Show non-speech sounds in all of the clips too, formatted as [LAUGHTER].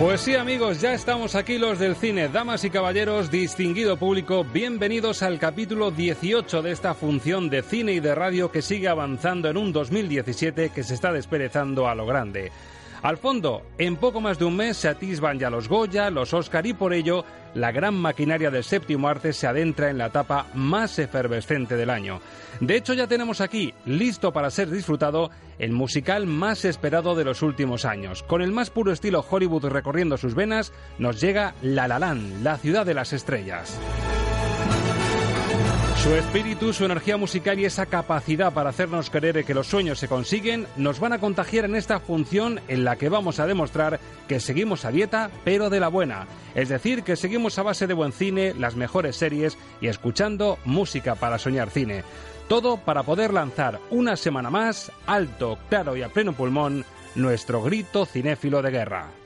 Pues sí amigos, ya estamos aquí los del cine, damas y caballeros, distinguido público, bienvenidos al capítulo 18 de esta función de cine y de radio que sigue avanzando en un 2017 que se está desperezando a lo grande. Al fondo, en poco más de un mes se atisban ya los Goya, los Oscar y por ello la gran maquinaria del séptimo arte se adentra en la etapa más efervescente del año. De hecho, ya tenemos aquí, listo para ser disfrutado, el musical más esperado de los últimos años. Con el más puro estilo Hollywood recorriendo sus venas, nos llega La La ciudad de las estrellas. Su espíritu, su energía musical y esa capacidad para hacernos creer que los sueños se consiguen nos van a contagiar en esta función en la que vamos a demostrar que seguimos a dieta, pero de la buena. Es decir, que seguimos a base de buen cine, las mejores series y escuchando música para soñar cine. Todo para poder lanzar una semana más, alto, claro y a pleno pulmón, nuestro grito cinéfilo de guerra.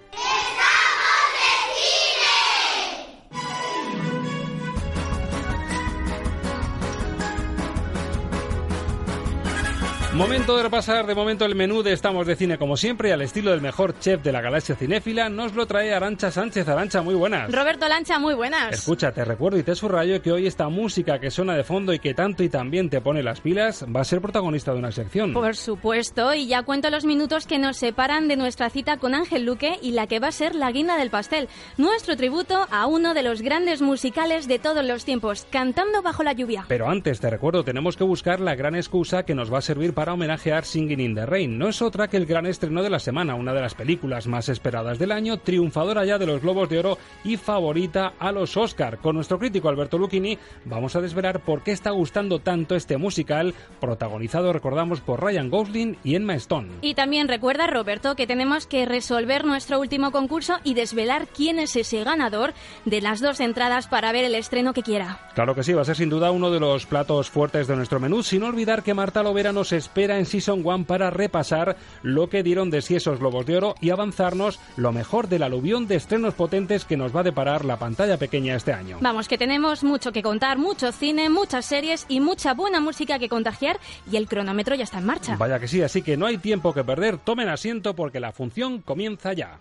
Momento de repasar de momento el menú de Estamos de Cine como siempre y al estilo del mejor chef de la galaxia cinéfila nos lo trae Arancha Sánchez. Arancha, muy buenas. Roberto Lancha, muy buenas. Escucha, te recuerdo y te subrayo que hoy esta música que suena de fondo y que tanto y también te pone las pilas va a ser protagonista de una sección. Por supuesto, y ya cuento los minutos que nos separan de nuestra cita con Ángel Luque y la que va a ser la guinda del pastel, nuestro tributo a uno de los grandes musicales de todos los tiempos, Cantando bajo la lluvia. Pero antes, te recuerdo, tenemos que buscar la gran excusa que nos va a servir para homenajear Singing in the Rain. No es otra que el gran estreno de la semana, una de las películas más esperadas del año, triunfadora ya de los Globos de Oro y favorita a los Oscar. Con nuestro crítico Alberto Lucchini vamos a desvelar por qué está gustando tanto este musical, protagonizado, recordamos, por Ryan Gosling y Emma Stone. Y también recuerda, Roberto, que tenemos que resolver nuestro último concurso y desvelar quién es ese ganador de las dos entradas para ver el estreno que quiera. Claro que sí, va a ser sin duda uno de los platos fuertes de nuestro menú, sin olvidar que Marta Lovera nos espera en Season 1 para repasar lo que dieron de sí esos globos de oro y avanzarnos lo mejor del aluvión de estrenos potentes que nos va a deparar la pantalla pequeña este año. Vamos, que tenemos mucho que contar, mucho cine, muchas series y mucha buena música que contagiar y el cronómetro ya está en marcha. Vaya que sí, así que no hay tiempo que perder, tomen asiento porque la función comienza ya.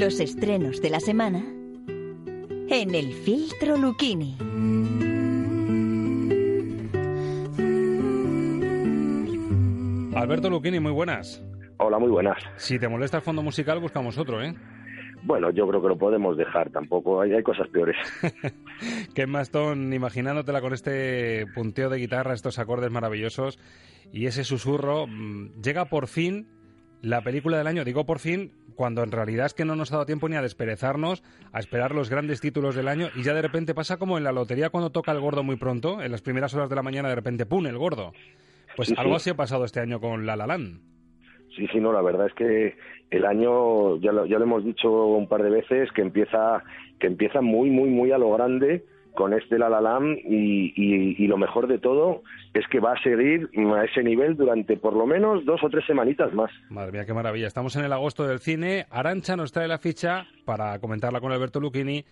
Los estrenos de la semana en el filtro Lucchini. Alberto Lucchini, muy buenas. Hola, muy buenas. Si te molesta el fondo musical, buscamos otro, ¿eh? Bueno, yo creo que lo podemos dejar, tampoco hay, hay cosas peores. [LAUGHS] Qué Maston, imaginándotela con este punteo de guitarra, estos acordes maravillosos y ese susurro, mm, llega por fin la película del año, digo por fin, cuando en realidad es que no nos ha dado tiempo ni a desperezarnos, a esperar los grandes títulos del año y ya de repente pasa como en la lotería cuando toca el gordo muy pronto, en las primeras horas de la mañana de repente ¡pum! el gordo. Pues Sí, algo sí. así ha pasado este año con La La Land. Sí, sí, no, la verdad es que el año, ya lo, ya lo hemos dicho un par de veces, que empieza, que empieza muy, muy, muy a lo grande con este La La Land y, y, lo mejor de todo es que va a seguir a ese nivel durante por lo menos dos o tres semanitas más. Madre mía, qué maravilla. Estamos en el agosto del cine. Arancha nos trae la ficha para comentarla con Alberto Lucchini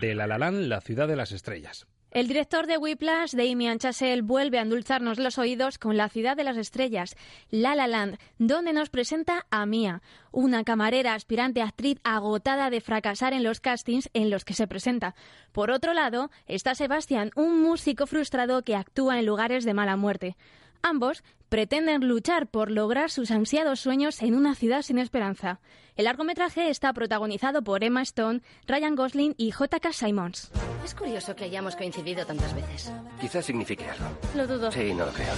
de La La la ciudad de las estrellas. El director de Whiplash, Damien Chazelle, vuelve a endulzarnos los oídos con La ciudad de las estrellas, La La Land, donde nos presenta a Mia, una camarera aspirante actriz agotada de fracasar en los castings en los que se presenta. Por otro lado, está Sebastián, un músico frustrado que actúa en lugares de mala muerte. Ambos pretenden luchar por lograr sus ansiados sueños en una ciudad sin esperanza. El largometraje está protagonizado por Emma Stone, Ryan Gosling y J.K. Simons. Es curioso que hayamos coincidido tantas veces. Quizás signifique algo. Lo dudo. Sí, no lo creo.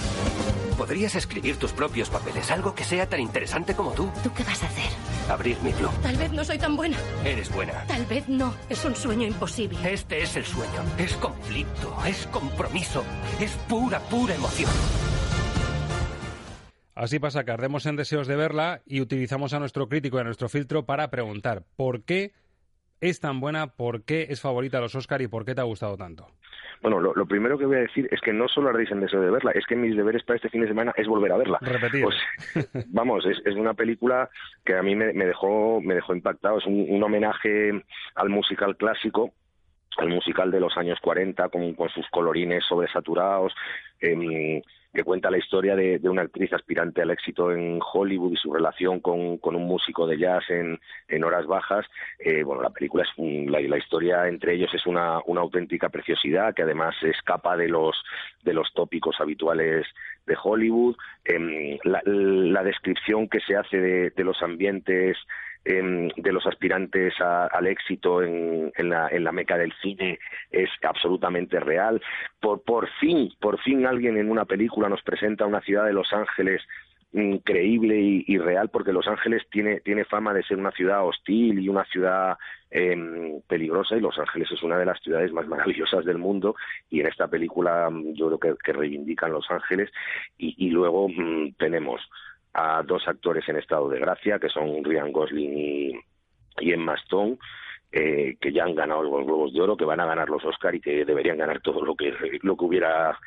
Podrías escribir tus propios papeles, algo que sea tan interesante como tú. ¿Tú qué vas a hacer? Abrir mi club. Tal vez no soy tan buena. Eres buena. Tal vez no. Es un sueño imposible. Este es el sueño. Es conflicto, es compromiso, es pura, pura emoción. Así pasa que ardemos en deseos de verla y utilizamos a nuestro crítico y a nuestro filtro para preguntar por qué es tan buena, por qué es favorita a los Oscar y por qué te ha gustado tanto. Bueno, lo, primero que voy a decir es que no solo ardéis en deseo de verla, es que mis deberes para este fin de semana es volver a verla. Repetir. Pues, [LAUGHS] vamos, es, una película que a mí me, dejó me dejó impactado. Es un, homenaje al musical clásico al musical de los años 40 con, con sus colorines sobresaturados, eh, que cuenta la historia de, una actriz aspirante al éxito en Hollywood y su relación con, un músico de jazz en, horas bajas. Eh, bueno, la película es la, historia entre ellos es una, auténtica preciosidad que además escapa de los de los tópicos habituales de Hollywood. Em, la, descripción que se hace de los ambientes de los aspirantes al éxito en, la, en la meca del cine es absolutamente real. Por, por fin, por fin alguien en una película nos presenta una ciudad de Los Ángeles increíble y, real porque Los Ángeles tiene, tiene fama de ser una ciudad hostil y una ciudad em, peligrosa y Los Ángeles es una de las ciudades más maravillosas del mundo y en esta película mm, yo creo que, reivindican Los Ángeles y, luego mm, tenemos a dos actores en estado de gracia, que son Ryan Gosling y, y Emma Stone, eh, que ya han ganado los Globos de Oro, que van a ganar los Oscar y que deberían ganar todo lo que lo que hubiera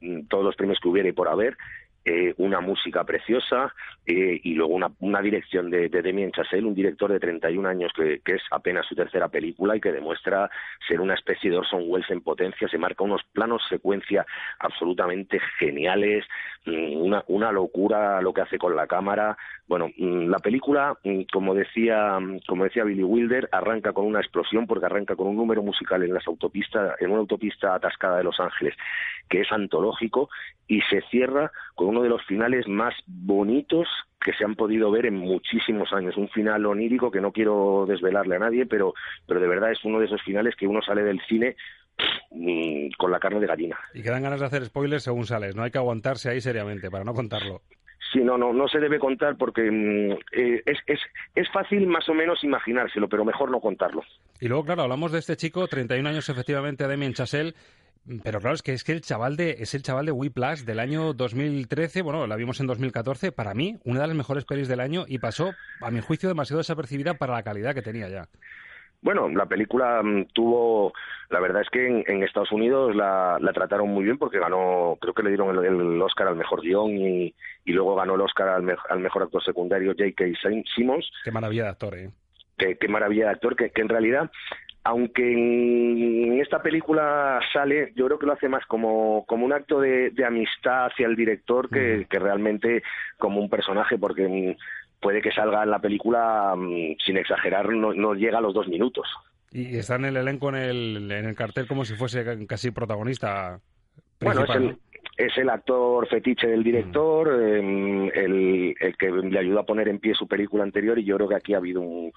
mm, todos los premios que hubiera y por haber. Eh, una música preciosa eh, y luego una, una dirección de, de Damien Chazelle, un director de 31 años que, es apenas su tercera película y que demuestra ser una especie de Orson Welles en potencia, se marca unos planos secuencia absolutamente geniales, una, una locura lo que hace con la cámara. Bueno, mm, la película, mm, como decía, como decía Billy Wilder, arranca con una explosión porque arranca con un número musical en las autopistas, en una autopista atascada de Los Ángeles, que es antológico y se cierra con uno de los finales más bonitos que se han podido ver en muchísimos años. Un final onírico que no quiero desvelarle a nadie, pero, pero de verdad es uno de esos finales que uno sale del cine mm, con la carne de gallina. Y que dan ganas de hacer spoilers según sales, no hay que aguantarse ahí seriamente para no contarlo. Sí, no, no, no se debe contar porque mm, eh, es, es, es fácil más o menos imaginárselo, pero mejor no contarlo. Y luego, claro, hablamos de este chico, 31 años efectivamente, Damien Chazelle, pero claro, es que es que el chaval de es el chaval de Whiplash del año 2013, bueno, la vimos en 2014, para mí una de las mejores pelis del año y pasó a mi juicio demasiado desapercibida para la calidad que tenía ya. Bueno, la película mm, tuvo, la verdad es que en, Estados Unidos la, trataron muy bien porque ganó, creo que le dieron el, Oscar al mejor guion y, luego ganó el Oscar al, mejor actor secundario J.K. Simmons. Qué maravilla de actor, ¿eh? Qué, qué, maravilla de actor, que, que, en realidad aunque en esta película sale, yo creo que lo hace más como, como un acto de, amistad hacia el director que, que, realmente como un personaje, porque puede que salga en la película, mm, sin exagerar, no, no llega a los dos minutos. Y está en el elenco, en el, en el cartel, como si fuese casi protagonista. Principal, bueno, es es el actor fetiche del director, em, el, que le ayuda a poner en pie su película anterior y yo creo que aquí ha habido un,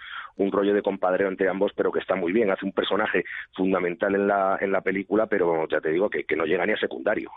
rollo de compadreo entre ambos, pero que está muy bien. Hace un personaje fundamental en la, en la película, pero ya te digo que, que no llega ni a secundario.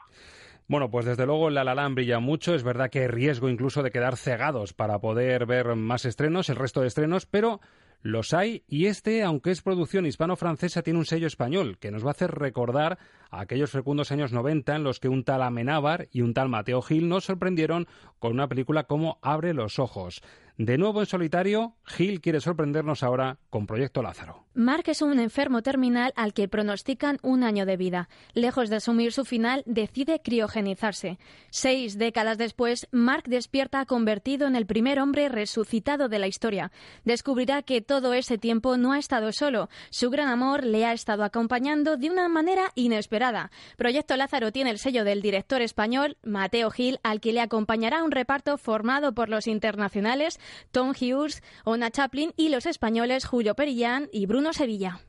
Bueno, pues desde luego La La brilla mucho. Es verdad que riesgo incluso de quedar cegados para poder ver más estrenos, el resto de estrenos, pero Los hay y este, aunque es producción hispano-francesa, tiene un sello español que nos va a hacer recordar a aquellos fecundos años 90 en los que un tal Amenábar y un tal Mateo Gil nos sorprendieron con una película como Abre los ojos. De nuevo en solitario, Gil quiere sorprendernos ahora con Proyecto Lázaro. Mark es un enfermo terminal al que pronostican un año de vida. Lejos de asumir su final, decide criogenizarse. Seis décadas después, Mark despierta convertido en el primer hombre resucitado de la historia. Descubrirá que todo ese tiempo no ha estado solo. Su gran amor le ha estado acompañando de una manera inesperada. Proyecto Lázaro tiene el sello del director español Mateo Gil, al que le acompañará un reparto formado por los internacionales Tom Hughes, Ona Chaplin y los españoles Julio Perillán y Bruno Sevilla.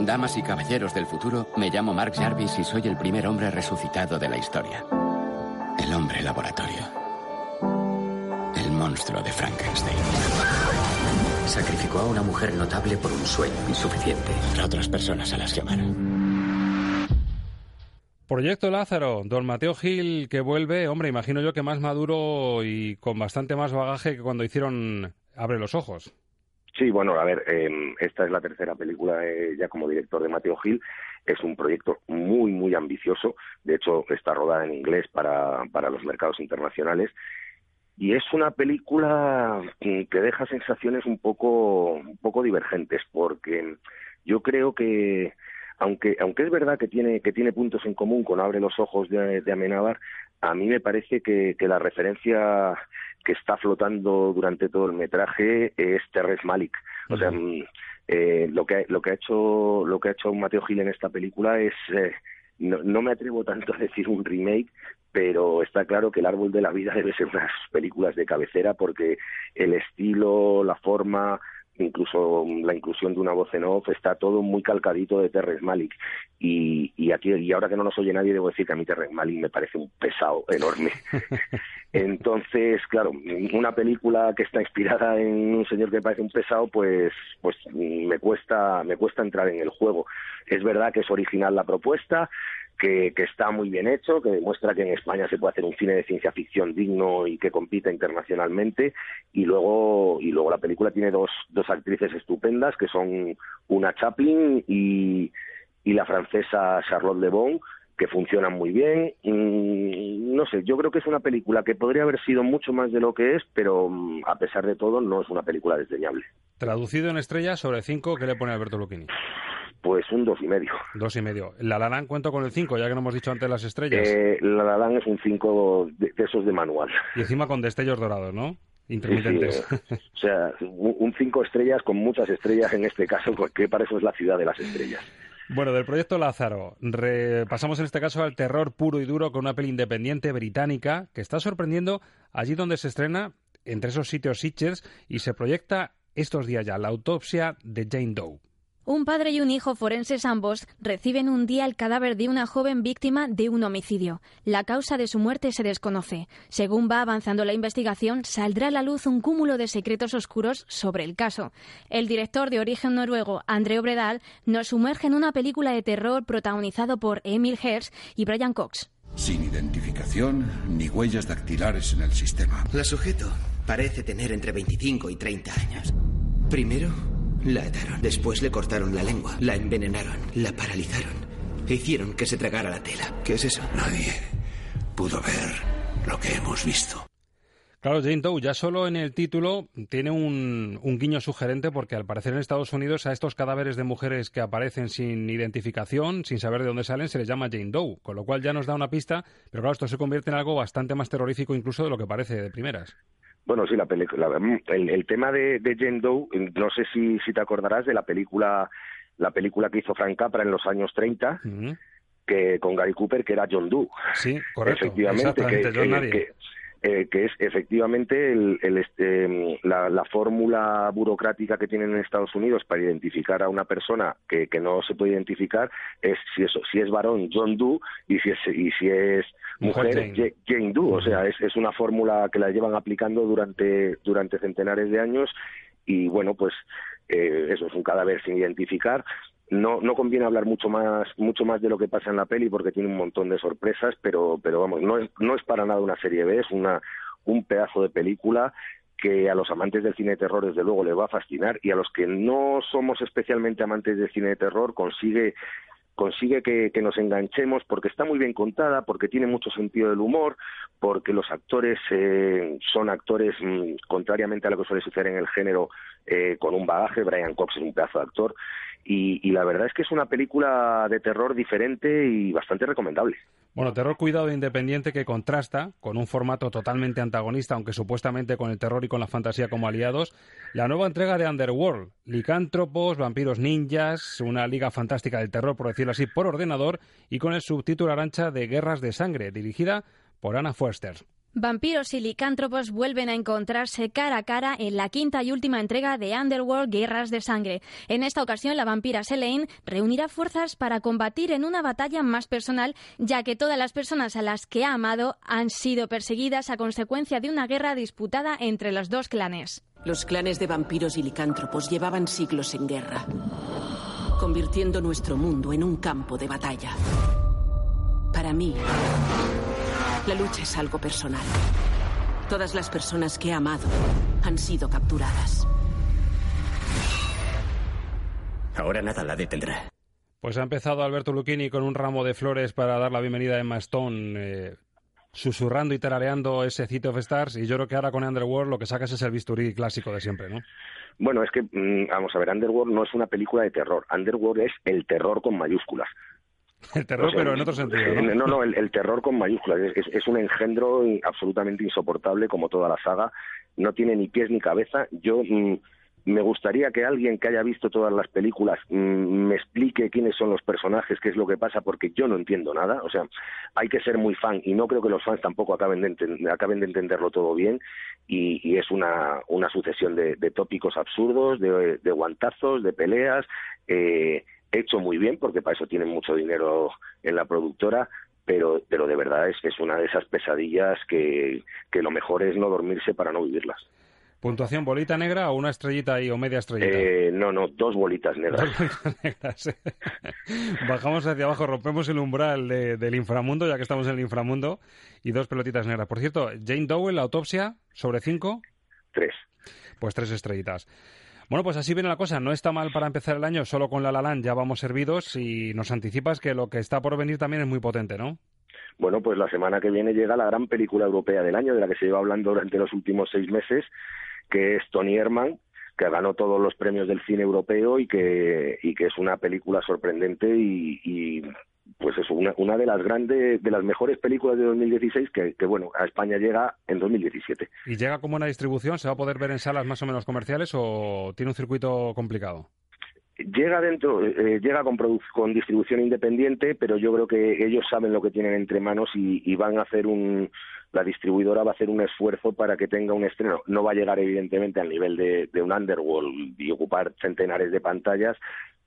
Damas y caballeros del futuro, me llamo Mark Jarvis y soy el primer hombre resucitado de la historia. El hombre laboratorio. El monstruo de Frankenstein. Sacrificó a una mujer notable por un sueño insuficiente. Para otras personas a las que. Proyecto Lázaro, don Mateo Gil que vuelve, hombre, imagino yo que más maduro y con bastante más bagaje que cuando hicieron Abre los Ojos. Sí, bueno, a ver, eh, esta es la tercera película eh, ya como director de Mateo Gil. Es un proyecto muy, muy ambicioso. De hecho, está rodada en inglés para, para los mercados internacionales. Y es una película que deja sensaciones un poco, un poco divergentes, porque yo creo que aunque aunque es verdad que tiene que tiene puntos en común con Abre los ojos de, de Amenábar, a mí me parece que, que, la referencia que está flotando durante todo el metraje es Terrence Malik. O sea, mm, eh, lo que lo que ha hecho lo que ha hecho Mateo Gil en esta película es eh, no, no me atrevo tanto a decir un remake, pero está claro que El Árbol de la Vida debe ser unas películas de cabecera porque el estilo, la forma, incluso la inclusión de una voz en off, está todo muy calcadito de Terrence Malik. Y, y aquí, y ahora que no nos oye nadie, debo decir que a mí Terrence Malik me parece un pesado enorme. [LAUGHS] Entonces, claro, una película que está inspirada en un señor que me parece un pesado, pues, pues me cuesta, me cuesta entrar en el juego. Es verdad que es original la propuesta, que, que, está muy bien hecho, que demuestra que en España se puede hacer un cine de ciencia ficción digno y que compita internacionalmente. Y luego, y luego la película tiene dos, dos actrices estupendas, que son una Chaplin y, y la francesa Charlotte Le Bon, que funcionan muy bien. No sé, yo creo que es una película que podría haber sido mucho más de lo que es, pero a pesar de todo no es una película desdeñable. Traducido en estrellas sobre cinco, ¿qué le pone Alberto Lucchini? Pues un dos y medio. Dos y medio. ¿La Lalán cuento con el cinco, ya que no hemos dicho antes las estrellas? Eh, la Lalán es un cinco de, de, esos de manual. Y encima con destellos dorados, ¿no? Intermitentes. Sí, sí. o sea, un cinco estrellas con muchas estrellas en este caso, [LAUGHS] que para eso es la ciudad de las estrellas. Bueno, del proyecto Lázaro, pasamos en este caso al terror puro y duro con una peli independiente británica que está sorprendiendo allí donde se estrena, entre esos sitios Sitges, y se proyecta estos días ya, la autopsia de Jane Doe. Un padre y un hijo forenses ambos reciben un día el cadáver de una joven víctima de un homicidio. La causa de su muerte se desconoce. Según va avanzando la investigación, saldrá a la luz un cúmulo de secretos oscuros sobre el caso. El director de origen noruego, André Obredal, nos sumerge en una película de terror protagonizado por Emil Herz y Brian Cox. Sin identificación ni huellas dactilares en el sistema. La sujeto parece tener entre 25 y 30 años. Primero, la ataron. Después le cortaron la lengua. La envenenaron. La paralizaron. E hicieron que se tragara la tela. ¿Qué es eso? Nadie pudo ver lo que hemos visto. Claro, Jane Doe ya solo en el título tiene un, un, guiño sugerente porque al parecer en Estados Unidos a estos cadáveres de mujeres que aparecen sin identificación, sin saber de dónde salen, se les llama Jane Doe, con lo cual ya nos da una pista, pero claro, esto se convierte en algo bastante más terrorífico incluso de lo que parece de primeras. Bueno, sí, la película. El, el, tema de, de Jane Doe, no sé si, si te acordarás de la película, la película que hizo Frank Capra en los años 30, uh -huh. que con Gary Cooper, que era John Doe. Sí, correcto. Efectivamente, que, que, que, eh, que, es efectivamente el, el este, la, la fórmula burocrática que tienen en Estados Unidos para identificar a una persona que, que no se puede identificar es si, eso, si es varón John Doe y si es, y si es mujer, Jane. Jane Doe. O sea, es, es una fórmula que la llevan aplicando durante, durante centenares de años y bueno, pues eh, eso es un cadáver sin identificar. No, no conviene hablar mucho más, mucho más de lo que pasa en la peli porque tiene un montón de sorpresas, pero, pero vamos, no es, no es para nada una serie B, es una, un pedazo de película que a los amantes del cine de terror desde luego les va a fascinar y a los que no somos especialmente amantes del cine de terror consigue consigue que, nos enganchemos porque está muy bien contada, porque tiene mucho sentido del humor, porque los actores eh, son actores, mm, contrariamente a lo que suele suceder en el género, eh, con un bagaje. Brian Cox es un pedazo de actor. y la verdad es que es una película de terror diferente y bastante recomendable. Bueno, terror cuidado e independiente que contrasta con un formato totalmente antagonista, aunque supuestamente con el terror y con la fantasía como aliados, la nueva entrega de Underworld, licántropos, vampiros ninjas, una liga fantástica del terror, por decirlo así, por ordenador y con el subtítulo arancha de Guerras de Sangre, dirigida por Anna Foster. Vampiros y licántropos vuelven a encontrarse cara a cara en la quinta y última entrega de Underworld Guerras de Sangre. En esta ocasión, la vampira Selene reunirá fuerzas para combatir en una batalla más personal, ya que todas las personas a las que ha amado han sido perseguidas a consecuencia de una guerra disputada entre los dos clanes. Los clanes de vampiros y licántropos llevaban siglos en guerra, convirtiendo nuestro mundo en un campo de batalla. Para mí, la lucha es algo personal. Todas las personas que he amado han sido capturadas. Ahora nada la detendrá. Pues ha empezado Alberto Lucchini con un ramo de flores para dar la bienvenida a Emma Stone, eh, susurrando y tarareando ese City of Stars, y yo creo que ahora con Underworld lo que sacas es el bisturí clásico de siempre, ¿no? Bueno, es que, mm, vamos a ver, Underworld no es una película de terror. Underworld es el terror con mayúsculas. [LAUGHS] El terror, pero en otro sentido. ¿no? [LAUGHS] No, no, el, terror con mayúsculas. Es, un engendro absolutamente insoportable, como toda la saga. No tiene ni pies ni cabeza. Yo mm, me gustaría que alguien que haya visto todas las películas mm, me explique quiénes son los personajes, qué es lo que pasa, porque yo no entiendo nada. O sea, hay que ser muy fan y no creo que los fans tampoco acaben de, acaben de entenderlo todo bien. Y, es una, una sucesión de, tópicos absurdos, de, de guantazos, de peleas. Eh, hecho muy bien, porque para eso tienen mucho dinero en la productora, pero, pero de verdad es que es una de esas pesadillas que, que lo mejor es no dormirse para no vivirlas. ¿Puntuación bolita negra o una estrellita y o media estrellita? Eh, no, no, dos bolitas negras. [LAUGHS] Bajamos hacia abajo, rompemos el umbral del inframundo, ya que estamos en el inframundo, y dos pelotitas negras. Por cierto, Jane Doe, la autopsia, sobre cinco. Tres. Pues tres estrellitas. Bueno, pues así viene la cosa. No está mal para empezar el año, solo con La La ya vamos servidos y nos anticipas que lo que está por venir también es muy potente, ¿no? Bueno, pues la semana que viene llega la gran película europea del año, de la que se lleva hablando durante los últimos seis meses, que es Tony Herman, que ganó todos los premios del cine europeo y que, y que es una película sorprendente y pues es una, una de las grandes, de las mejores películas de 2016 que, que, bueno, a España llega en 2017. ¿Y llega como una distribución? ¿Se va a poder ver en salas más o menos comerciales o tiene un circuito complicado? Llega dentro, eh, llega con, con distribución independiente, pero yo creo que ellos saben lo que tienen entre manos y, y van a hacer un, la distribuidora va a hacer un esfuerzo para que tenga un estreno. No va a llegar evidentemente al nivel de, de un Underworld y ocupar centenares de pantallas,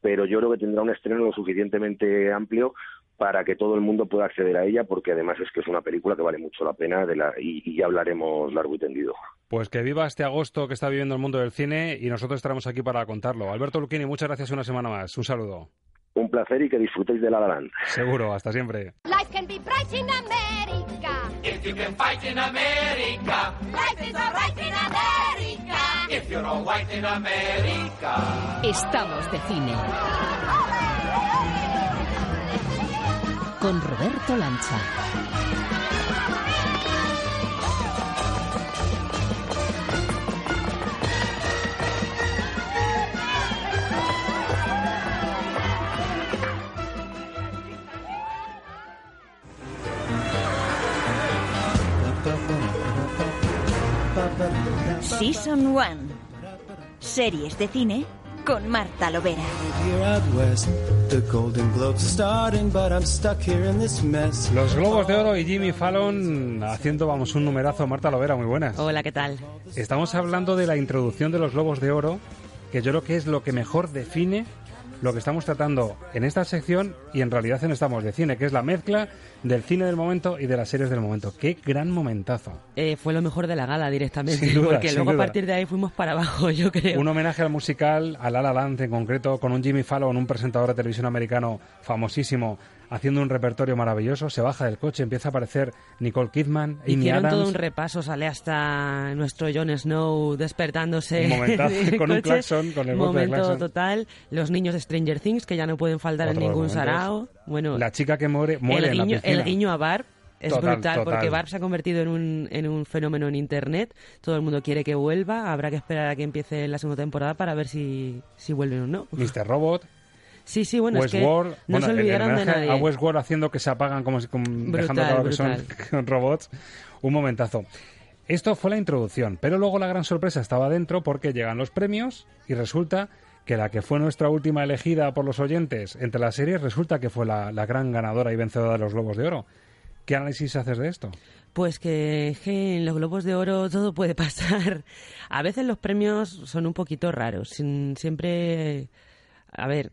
pero yo creo que tendrá un estreno lo suficientemente amplio para que todo el mundo pueda acceder a ella, porque además es que es una película que vale mucho la pena de la, y, ya hablaremos largo y tendido. Pues que viva este agosto que está viviendo el mundo del cine y nosotros estaremos aquí para contarlo. Alberto Luquini, muchas gracias una semana más. Un saludo. Un placer y que disfrutéis de La La Seguro, hasta siempre. Life can be bright in America. If you can fight in America. Life is alright in America. Estamos de cine. con Roberto Lancha. Season 1. Series de cine con Marta Lovera. Los Globos de Oro y Jimmy Fallon haciendo, vamos, un numerazo. Marta Lovera, muy buenas. Hola, ¿qué tal? Estamos hablando de la introducción de los Globos de Oro, que yo creo que es lo que mejor define lo que estamos tratando en esta sección y en realidad en Estamos de Cine, que es la mezcla del cine del momento y de las series del momento. ¡Qué gran momentazo! Eh, fue lo mejor de la gala directamente, porque luego a partir de ahí fuimos para abajo, yo creo. Un homenaje al musical, a La La Land en concreto, con un Jimmy Fallon, un presentador de televisión americano famosísimo, haciendo un repertorio maravilloso, se baja del coche, empieza a aparecer Nicole Kidman, Amy Hicieron Adams. todo un repaso, sale hasta nuestro Jon Snow despertándose. Un momentazo, [LAUGHS] con un claxon, con el golpe de Momento claxon. total. Los niños de Stranger Things, que ya no pueden faltar Otro en ningún sarao. Bueno, La chica que muere, muere el, en la piscina. el guiño a Barb es Total, brutal total. porque Barb se ha convertido en un, en un fenómeno en internet. Todo el mundo quiere que vuelva. Habrá que esperar a que empiece la segunda temporada para ver si, si vuelven o no. Mr. Robot, Sí, sí, bueno, Westworld, es que no bueno, se olvidaron de nadie. a Westworld haciendo que se apagan como si como dejando claro que son brutal. [LAUGHS] robots. Un momentazo. Esto fue la introducción, pero luego la gran sorpresa estaba dentro porque llegan los premios y resulta que la que fue nuestra última elegida por los oyentes entre las series resulta que fue la, la gran ganadora y vencedora de los Globos de Oro. ¿Qué análisis haces de esto? Pues que, que en los Globos de Oro todo puede pasar. [LAUGHS] A veces los premios son un poquito raros. Siempre, a ver,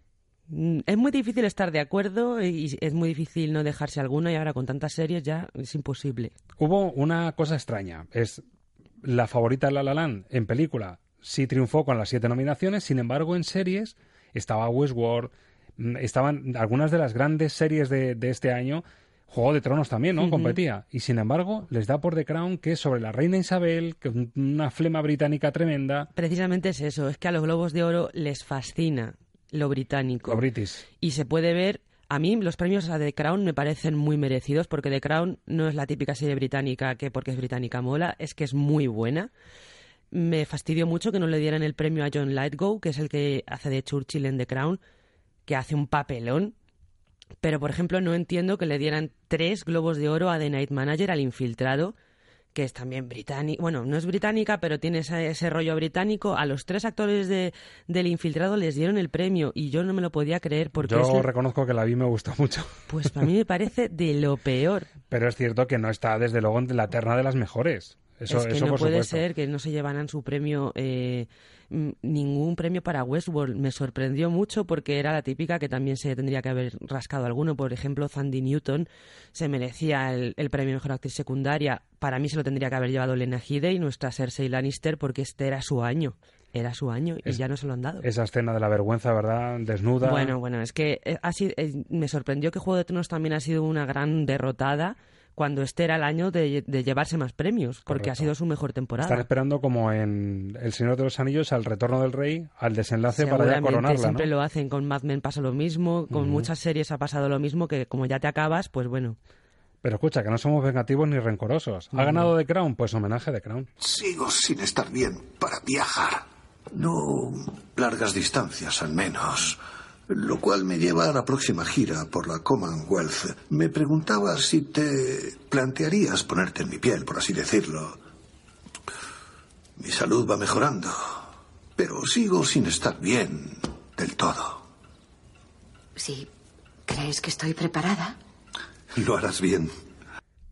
es muy difícil estar de acuerdo y es muy difícil no dejarse alguno y ahora con tantas series ya es imposible. Hubo una cosa extraña. Es la favorita de La La Land en película. Sí triunfó con las siete nominaciones, sin embargo en series estaba Westworld, mm, estaban algunas de las grandes series de, de este año. Juego de Tronos también, ¿no? Competía. Y sin embargo, les da por The Crown que es sobre la reina Isabel, que un- una flema británica tremenda. Precisamente es eso, es que a los Globos de Oro les fascina lo británico. Lo british. y se puede ver. A mí los premios a The Crown me parecen muy merecidos porque The Crown no es la típica serie británica que porque es británica mola, es que es muy buena. Me fastidió mucho que no le dieran el premio a John Lithgow, que es el que hace de Churchill en The Crown, que hace un papelón. Pero, por ejemplo, no entiendo que le dieran tres globos de oro a The Night Manager, al infiltrado, que es también británica. Bueno, no es británica, pero tiene ese, ese rollo británico. A los tres actores de, del infiltrado les dieron el premio y yo no me lo podía creer porque Yo la- reconozco que la vi me gustó mucho. pues para mí me parece de lo peor. Pero es cierto que no está, desde luego, en la terna de las mejores. Eso, es que eso no por puede supuesto. ser que no se llevaran su premio, eh, ningún premio para Westworld. Me sorprendió mucho porque era la típica que también se tendría que haber rascado alguno. Por ejemplo, Sandy Newton se merecía el, el premio Mejor Actriz Secundaria. Para mí se lo tendría que haber llevado Lena Headey, nuestra Cersei Lannister, porque este era su año. Era su año y Es- ya no se lo han dado. Esa escena de la vergüenza, ¿verdad? Desnuda. Bueno, bueno, es que eh, sido- eh, me sorprendió que Juego de Tronos también ha sido una gran derrotada cuando este era el año de, de llevarse más premios, porque Correcto. ha sido su mejor temporada. Están esperando como en El Señor de los Anillos al retorno del rey, al desenlace para ya coronarla, siempre ¿no? lo hacen, con Mad Men pasa lo mismo, con Ujú. muchas series ha pasado lo mismo, que como ya te acabas, pues bueno. Pero escucha, que no somos vengativos ni rencorosos. ¿Ha Ujú. ganado The Crown? Pues homenaje The Crown. Sigo sin estar bien para viajar. No largas distancias, al menos. Lo cual me lleva a la próxima gira por la Commonwealth. Me preguntaba si te plantearías ponerte en mi piel, por así decirlo. Mi salud va mejorando, pero sigo sin estar bien del todo. Sí. ¿Crees que estoy preparada? Lo harás bien.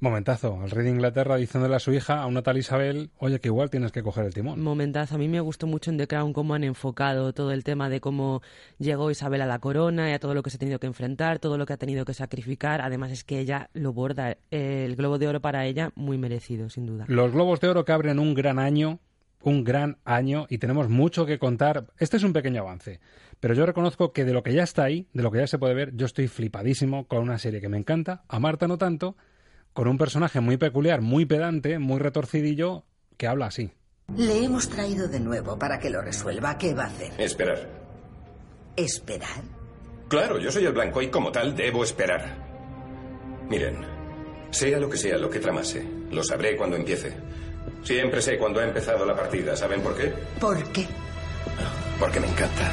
Momentazo. El rey de Inglaterra diciéndole a su hija, a una tal Isabel, oye, que igual tienes que coger el timón. Momentazo. A mí me gustó mucho en The Crown cómo han enfocado todo el tema de cómo llegó Isabel a la corona y a todo lo que se ha tenido que enfrentar, todo lo que ha tenido que sacrificar. Además es que ella lo borda. El Globo de Oro para ella, muy merecido, sin duda. Los Globos de Oro que abren un gran año, un gran año, y tenemos mucho que contar. Este es un pequeño avance, pero yo reconozco que de lo que ya está ahí, de lo que ya se puede ver, yo estoy flipadísimo con una serie que me encanta, a Marta no tanto, con un personaje muy peculiar, muy pedante, muy retorcidillo, que habla así. Le hemos traído de nuevo para que lo resuelva. ¿Qué va a hacer? Esperar. ¿Esperar? Claro, yo soy el blanco y como tal debo esperar. Miren, sea lo que sea lo que tramase, lo sabré cuando empiece. Siempre sé cuando ha empezado la partida. ¿Saben por qué? ¿Por qué? Porque me encanta.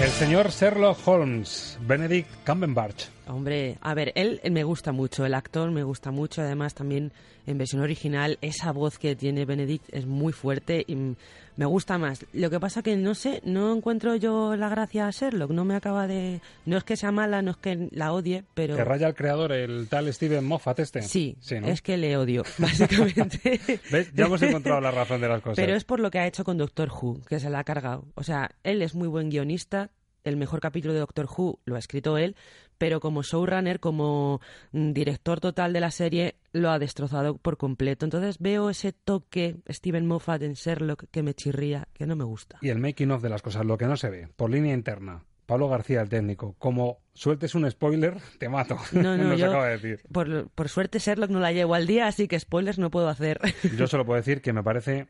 El señor Sherlock Holmes, Benedict Cumberbatch. Hombre, a ver, él me gusta mucho, el actor me gusta mucho, además también en versión original esa voz que tiene Benedict es muy fuerte y me gusta más. Lo que pasa que no sé, no encuentro yo la gracia a Sherlock, no me acaba de... No es que sea mala, no es que la odie, pero... Que raya al creador, el tal Steven Moffat este. Sí, ¿no? es que le odio, [LAUGHS] básicamente. ¿Ves? Ya hemos encontrado la razón de las cosas. Pero es por lo que ha hecho con Doctor Who, que se la ha cargado. O sea, él es muy buen guionista. El mejor capítulo de Doctor Who lo ha escrito él, pero como showrunner, como mm, director total de la serie, lo ha destrozado por completo. Entonces veo ese toque Steven Moffat en Sherlock que me chirría, que no me gusta. Y el making of de las cosas, lo que no se ve, por línea interna. Pablo García, el técnico, como sueltes un spoiler, te mato. [LAUGHS] No, no, [LAUGHS] Nos yo, acaba de decir. Por, por suerte Sherlock no la llevo al día, así que spoilers no puedo hacer. [LAUGHS] Yo solo puedo decir que me parece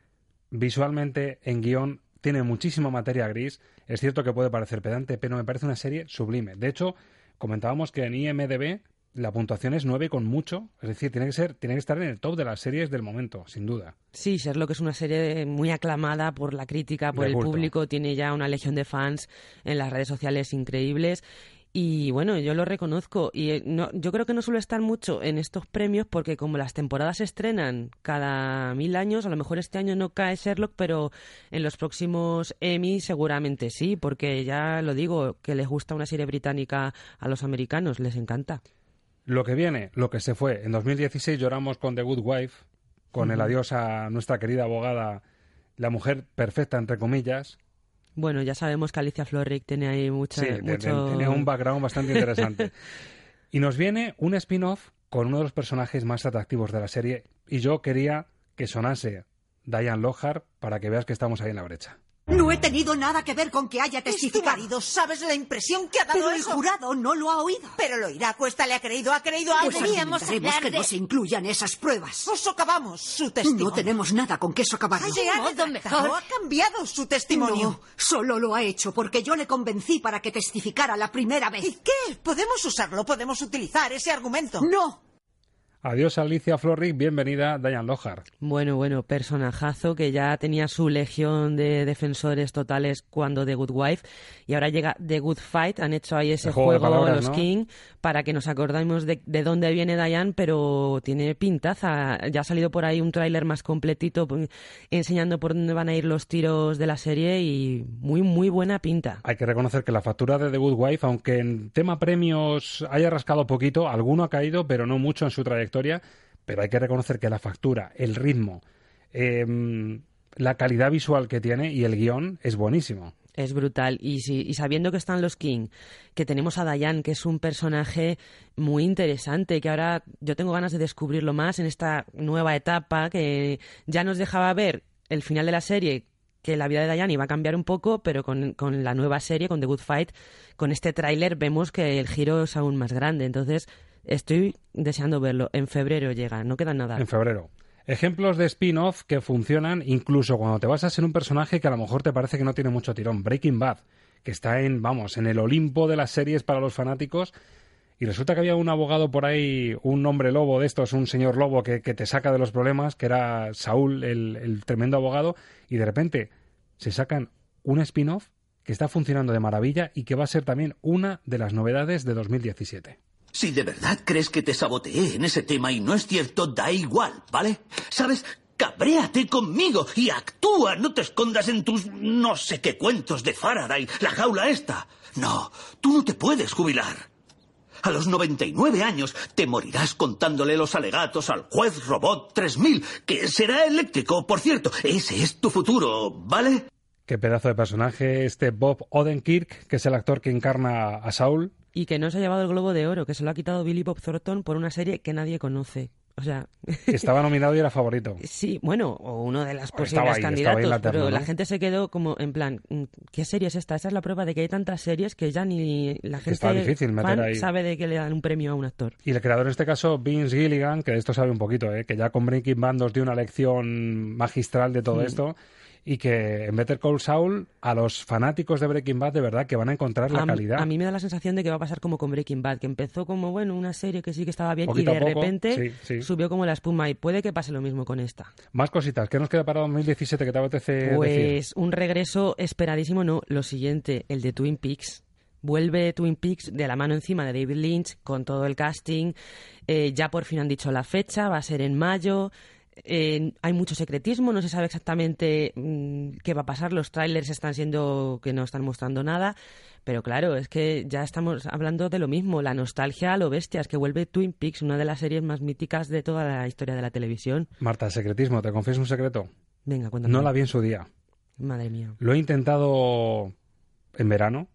visualmente en guion tiene muchísima materia gris. Es cierto que puede parecer pedante, pero me parece una serie sublime. De hecho, comentábamos que en IMDB la puntuación es 9 con mucho, es decir, tiene que ser tiene que estar en el top de las series del momento, sin duda. Sí, Sherlock es una serie muy aclamada por la crítica, por De el culto. público, tiene ya una legión de fans en las redes sociales increíbles. Y bueno, yo lo reconozco. Y eh, no, yo creo que no suele estar mucho en estos premios porque como las temporadas se estrenan cada mil años, a lo mejor este año no cae Sherlock, pero en los próximos Emmy seguramente sí, porque ya lo digo, que les gusta una serie británica a los americanos, les encanta. Lo que viene, lo que se fue. En 2016 lloramos con The Good Wife, con el adiós a nuestra querida abogada, la mujer perfecta, entre comillas. Bueno, ya sabemos que Alicia Florrick tiene ahí mucha, Sí, mucho... tenía un background bastante interesante. [LAUGHS] y nos viene un spin-off con uno de los personajes más atractivos de la serie. Y yo quería que sonase Diane Lohar para que veas que estamos ahí en la brecha. No he tenido nada que ver con que haya testificado. ¿sabes la impresión que ha dado Pero el eso? jurado no lo ha oído. Pero lo irá, Cuesta le ha creído, ha creído algo. Pues argumentaremos que no se incluyan esas pruebas. Pues socavamos su testimonio. No tenemos nada con que socavarlo. Ay, ha modo retractado, ha cambiado su testimonio. No, solo lo ha hecho porque yo le convencí para que testificara la primera vez. ¿Y qué? Podemos usarlo, podemos utilizar ese argumento. No. Adiós Alicia Florrick, bienvenida Diane Lohar. Bueno, bueno, personajazo que ya tenía su legión de defensores totales cuando The Good Wife y ahora llega The Good Fight. Han hecho ahí ese El juego de juego, palabras, los ¿no? King para que nos acordemos de, de dónde viene Diane, pero tiene pintaza. Ya ha salido por ahí un tráiler más completito pues, enseñando por dónde van a ir los tiros de la serie y muy, muy buena pinta. Hay que reconocer que la factura de The Good Wife, aunque en tema premios haya rascado poquito, alguno ha caído, pero no mucho en su trayectoria. Pero hay que reconocer que la factura, el ritmo, em, la calidad visual que tiene y el guion es buenísimo. Es brutal. Y, si- y sabiendo que están los King, que tenemos a Diane, que es un personaje muy interesante, que ahora yo tengo ganas de descubrirlo más en esta nueva etapa, que ya nos dejaba ver el final de la serie, que la vida de Diane iba a cambiar un poco, pero con, con la nueva serie, con The Good Fight, con este tráiler vemos que el giro es aún más grande. Entonces, estoy deseando verlo. En febrero llega, no queda nada. En febrero. Ejemplos de spin-off que funcionan incluso cuando te basas en un personaje que a lo mejor te parece que no tiene mucho tirón. Breaking Bad, que está en, vamos, en el Olimpo de las series para los fanáticos. Y resulta que había un abogado por ahí, un hombre lobo de estos, un señor lobo que, te saca de los problemas, que era Saúl, el, el tremendo abogado, y de repente se sacan un spin-off que está funcionando de maravilla y que va a ser también una de las novedades de 2017. Si de verdad crees que te saboteé en ese tema y no es cierto, da igual, ¿vale? ¿Sabes? Cabréate conmigo y actúa, no te escondas en tus no sé qué cuentos de Faraday, la jaula esta. No, tú no te puedes jubilar. A los 99 años te morirás contándole los alegatos al juez Robot 3000, que será eléctrico, por cierto. Ese es tu futuro, ¿vale? Qué pedazo de personaje este Bob Odenkirk, que es el actor que encarna a Saul. Y que no se ha llevado el Globo de Oro, que se lo ha quitado Billy Bob Thornton por una serie que nadie conoce. O sea, [LAUGHS] estaba nominado y era favorito. sí, bueno, o uno de las posibles ahí, candidatos, en la terna, pero la gente se quedó como en plan, mm, ¿qué serie es esta? Esa es la prueba de que hay tantas series que ya ni la gente está difícil meter fan ahí. sabe de que le dan un premio a un actor. Y el creador en este caso, Vince Gilligan, que de esto sabe un poquito, ¿eh? que ya con Breaking Bad nos dio una lección magistral de todo Mm. esto. Y que en Better Call Saul, a los fanáticos de Breaking Bad, de verdad que van a encontrar la a, calidad. a mí me da la sensación de que va a pasar como con Breaking Bad, que empezó como, bueno, una serie que sí que estaba bien Poquito y de poco, repente sí, sí. subió como la espuma y puede que pase lo mismo con esta. Más cositas. ¿Qué nos queda para 2017 que te apetece decir? Pues un regreso esperadísimo, no, lo siguiente, el de Twin Peaks. Vuelve Twin Peaks de la mano encima de David Lynch con todo el casting. Eh, ya por fin han dicho la fecha, va a ser en mayo. Eh, hay mucho secretismo, no se sabe exactamente mm, qué va a pasar. Los trailers están siendo que no están mostrando nada. Pero claro, es que ya estamos hablando de lo mismo, la nostalgia a lo bestias, que vuelve Twin Peaks, una de las series más míticas de toda la historia de la televisión. Marta, secretismo, ¿te confieso un secreto? Venga, cuéntame. No la vi en su día. Madre mía. Lo he intentado en verano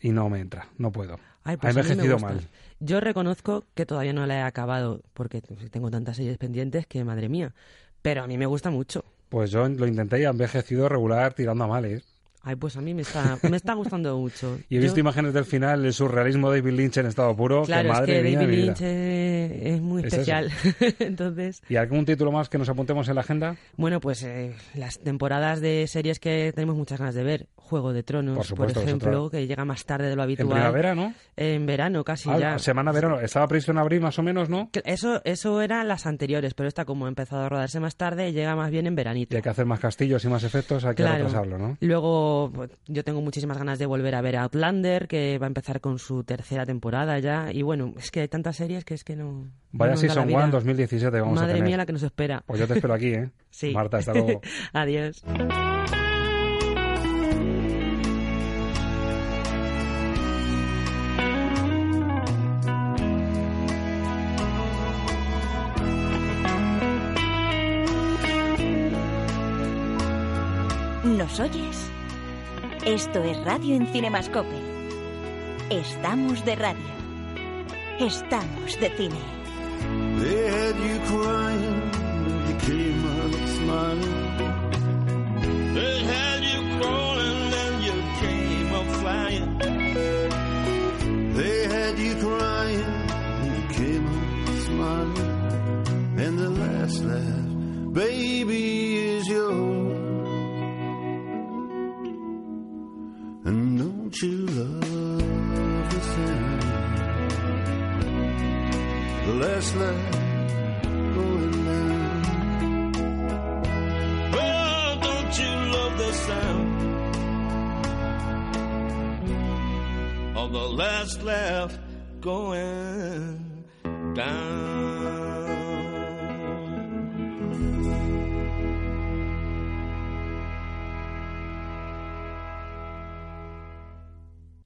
y no me entra, no puedo. Ay, ha pues a mí me envejecido mal. Yo reconozco que todavía no la he acabado porque tengo tantas series pendientes que madre mía. Pero a mí me gusta mucho. Pues yo lo intenté y ha envejecido regular tirando a mal, ¿eh? Ay, pues a mí me está, me está gustando [LAUGHS] mucho. Y he Yo- visto imágenes del final, el surrealismo de David Lynch en estado puro. Claro, que es madre que mía, David. Lynch es, es muy Es especial. [LAUGHS] Entonces, ¿Y algún título más que nos apuntemos en la agenda? bueno, pues eh, las temporadas de series que tenemos muchas ganas de ver. Juego de Tronos, Por supuesto, ejemplo, que llega más tarde de lo En habitual. primavera, ¿no? En verano, casi Ah, ya. semana verano. Estaba previsto en abril más o menos, ¿no? Eso, eso eran las anteriores, pero esta como ha empezado a rodarse más tarde, llega más bien en veranito. Y hay que hacer más castillos y más efectos, hay que Claro. retrasarlo, ¿no? Luego, yo tengo muchísimas ganas de volver a ver Outlander, que va a empezar con su tercera temporada ya. Y bueno, es que hay tantas series que es que no. Vaya no Season vida. 1 2017 vamos a Madre tener. mía, la que nos espera. Pues yo te espero aquí, ¿eh? [LAUGHS] Sí. Marta, hasta luego. [LAUGHS] Adiós. ¿Nos oyes? Esto es Radio en Cinemascope. Estamos de radio. Estamos de cine. They had you crying, you came smiling. They had you and you came flying. They had you crying you came. And the last laugh, baby,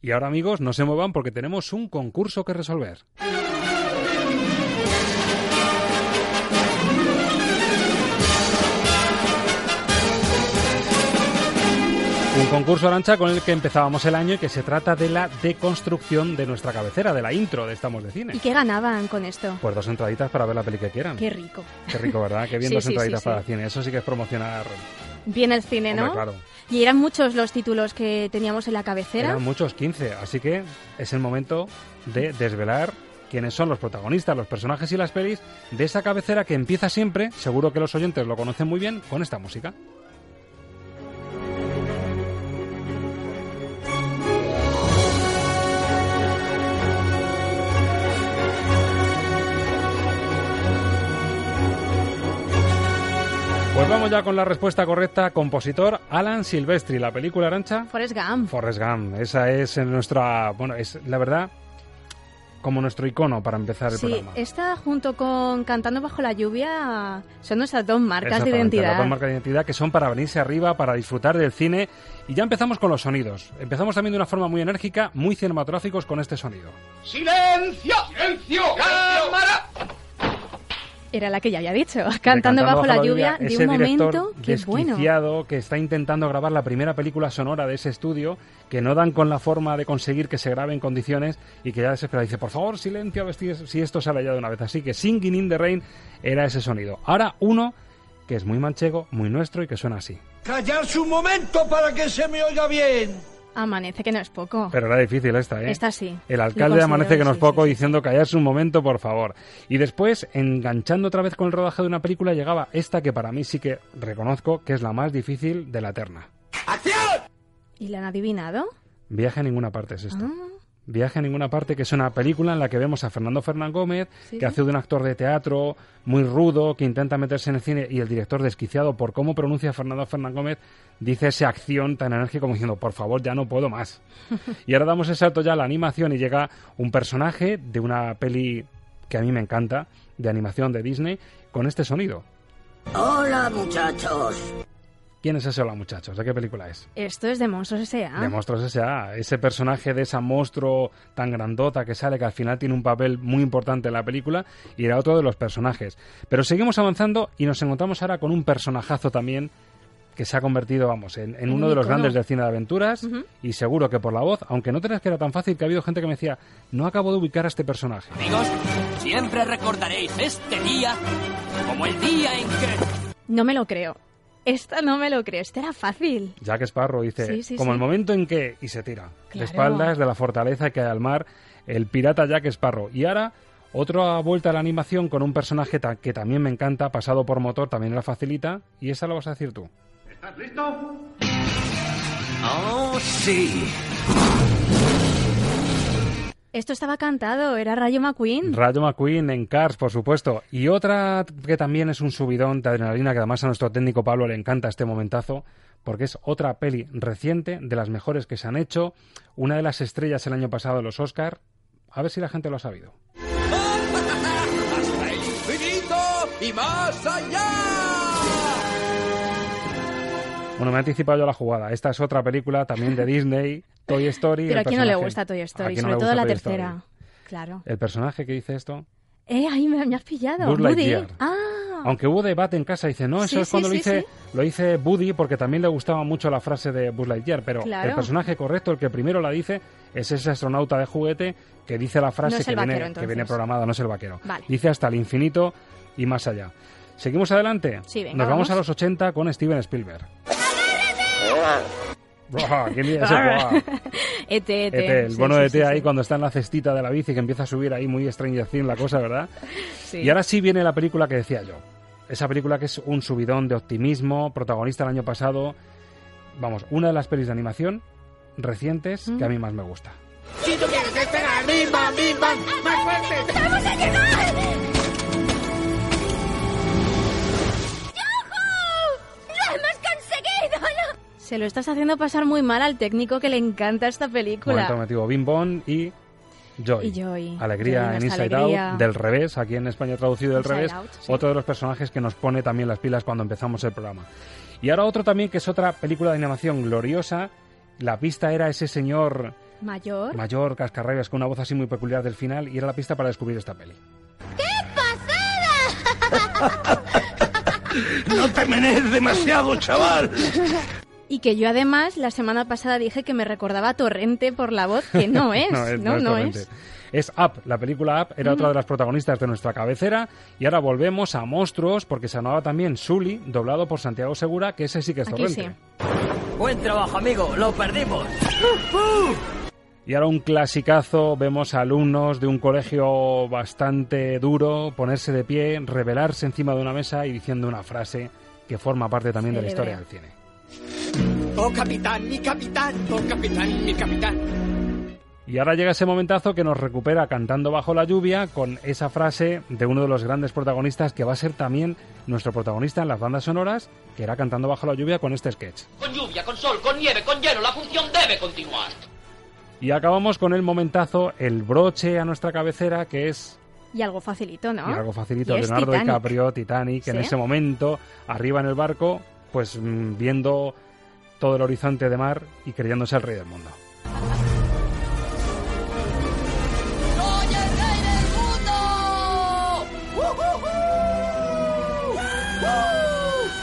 Y ahora, amigos, no se muevan porque tenemos un concurso que resolver. Un concurso arancha con el que empezábamos el año y que se trata de la deconstrucción de nuestra cabecera, de la intro de Estamos de Cine. ¿Y qué ganaban con esto? Pues dos entraditas para ver la peli que quieran. Qué rico. Qué rico, ¿verdad? Qué bien [LAUGHS] Sí, dos sí, entraditas sí, para el cine. Eso sí que es promocionar. Bien el cine, ¿no? Claro. Y eran muchos los títulos que teníamos en la cabecera. Eran muchos, 15. Así que es el momento de desvelar quiénes son los protagonistas, los personajes y las pelis de esa cabecera que empieza siempre, seguro que los oyentes lo conocen muy bien, con esta música. Vamos ya con la respuesta correcta. Compositor Alan Silvestri, la película Arancha. Forrest Gump. Forrest Gump, esa es nuestra, bueno, es la verdad como nuestro icono para empezar el Sí, programa. esta junto con Cantando bajo la lluvia son nuestras dos marcas de identidad. Las dos marcas de identidad que son para venirse arriba, para disfrutar del cine. Y ya empezamos con los sonidos. Empezamos también de una forma muy enérgica, muy cinematográficos con este sonido. ¡Silencio! ¡Silencio! ¡Cámara! Era la que ya había dicho. Cantando, De bajo, la lluvia, de ese un director momento que bueno. que está intentando grabar la primera película sonora de ese estudio, que no dan con la forma de conseguir que se grabe en condiciones y que ya desesperado dice, por favor, silencio, a ver si si esto sale ya de una vez. Así que Singing in the Rain era ese sonido. Ahora uno que es muy manchego, muy nuestro y que suena así. ¡Callarse un momento para que se me oiga bien! Amanece, que no es poco. Pero era difícil esta, ¿eh? Esta sí. El alcalde amanece que no es sí, poco diciendo callarse un momento, por favor. Y después, enganchando otra vez con el rodaje de una película, llegaba esta que para mí sí que reconozco que es la más difícil de la terna. ¿Y la han adivinado? Viaje a ninguna parte es esto. Ah, Viaje a ninguna parte, que es una película en la que vemos a Fernando Fernán Gómez, Sí. que hace de un actor de teatro muy rudo, que intenta meterse en el cine, y el director desquiciado por cómo pronuncia Fernando Fernán Gómez, dice esa acción tan enérgica como diciendo, por favor, ya no puedo más. [LAUGHS] Y ahora damos el salto ya a la animación y llega un personaje de una peli que a mí me encanta, de animación de Disney, con este sonido. Hola muchachos. ¿Quién es ese hola muchachos? ¿De qué película es? Esto es de Monstruos S.A. De Monstruos S.A. Ese personaje de esa monstruo tan grandota que sale, que al final tiene un papel muy importante en la película, y era otro de los personajes. Pero seguimos avanzando y nos encontramos ahora con un personajazo también que se ha convertido, vamos, en, en En uno un de los icono. grandes del cine de aventuras y seguro que por la voz, aunque no creas que era tan fácil, que ha habido gente que me decía, no acabo de ubicar a este personaje. Amigos, siempre recordaréis este día como el día en que... No me lo creo. Esta no me lo creo. Este era fácil. Jack Sparrow dice, Sí, sí, como sí. el momento en que... y se tira. Claro. De espaldas de la fortaleza que hay al mar, el pirata Jack Sparrow. Y ahora, otra vuelta a la animación con un personaje ta- que también me encanta, pasado por motor, también la facilita, y esa lo vas a decir tú. ¿Estás listo? Oh, sí. Esto estaba cantado, era Rayo McQueen. Rayo McQueen en Cars, por supuesto. Y otra que también es un subidón de adrenalina, que además a nuestro técnico Pablo le encanta este momentazo, porque es otra peli reciente, de las mejores que se han hecho, una de las estrellas el año pasado de los Oscar. A ver si la gente lo ha sabido. [LAUGHS] ¡Hasta el infinito y más Bueno, me he anticipado yo la jugada. Esta es otra película también de Disney, Toy Story. Pero a quién no le gusta Toy ¿A Story, no sobre todo la Toy tercera. Story? Claro. El personaje que dice esto, Eh, ahí me, me has pillado. Woody. Ah, Aunque hubo debate en casa, dice, no, eso Sí, es sí, cuando lo, sí, dice, sí. lo dice Buddy porque también le gustaba mucho la frase de Buzz Lightyear, pero Claro. el personaje correcto, el que primero la dice, es ese astronauta de juguete que dice la frase No que, viene, vaquero, que viene programada, no es el vaquero. Vale. Dice hasta el infinito y más allá. ¿Seguimos adelante? Sí, venga, Nos vamos, vamos. a los 80 con Steven Spielberg. ET, ET. ET, el Sí, bono sí, de ET sí, ahí sí. cuando está en la cestita de la bici que empieza a subir ahí muy Stranger Things la cosa, ¿verdad? [LAUGHS] Sí. Y ahora sí viene la película que decía yo. Esa película que es un subidón de optimismo, protagonista el año pasado. Vamos, una de las pelis de animación recientes que a mí más me gusta. Si tú quieres esperar, bim bam, bim bam, más fuerte. ¡Vamos a llegar! Se lo estás haciendo pasar muy mal al técnico que le encanta esta película. Momento Bim Bom y Joy. Y Joy. Alegría Joy, en Inside alegría. Out, del revés, aquí en España traducido del Inside revés. Out, sí. Otro de los personajes que nos pone también las pilas cuando empezamos el programa. Y ahora otro también que es otra película de animación gloriosa. La pista era ese señor Mayor. mayor, cascarrabias, con una voz así muy peculiar del final, y era la pista para descubrir esta peli. [LAUGHS] No te menees demasiado, chaval. Y que yo además la semana pasada dije que me recordaba a Torrente por la voz, que no [LAUGHS] es. no, es, no, es es. Torrente. Es Up, la película Up, era Mm. otra de las protagonistas de nuestra cabecera. Y ahora volvemos a Monstruos, porque se llamaba también Sully, doblado por Santiago Segura, que ese sí que es Aquí Torrente. sí. Buen trabajo, amigo. Lo perdimos. Y ahora un clasicazo, vemos a alumnos de un colegio bastante duro ponerse de pie, revelarse encima de una mesa y diciendo una frase que forma parte también de la historia del cine. Oh, capitán, mi capitán. Oh, capitán, mi capitán. Y ahora llega ese momentazo que nos recupera cantando bajo la lluvia con esa frase de uno de los grandes protagonistas que va a ser también nuestro protagonista en las bandas sonoras, que era cantando bajo la lluvia con este sketch. Con lluvia, con sol, con nieve, con hielo, la función debe continuar. Y acabamos con el momentazo, el broche a nuestra cabecera, que es Y algo facilito, ¿no? y algo facilito, Y Leonardo Titanic. DiCaprio, Titanic, en ¿Sí? ese momento, arriba en el barco, pues mm, viendo todo el horizonte de mar y creyéndose el rey del mundo. ¡Soy el rey del mundo!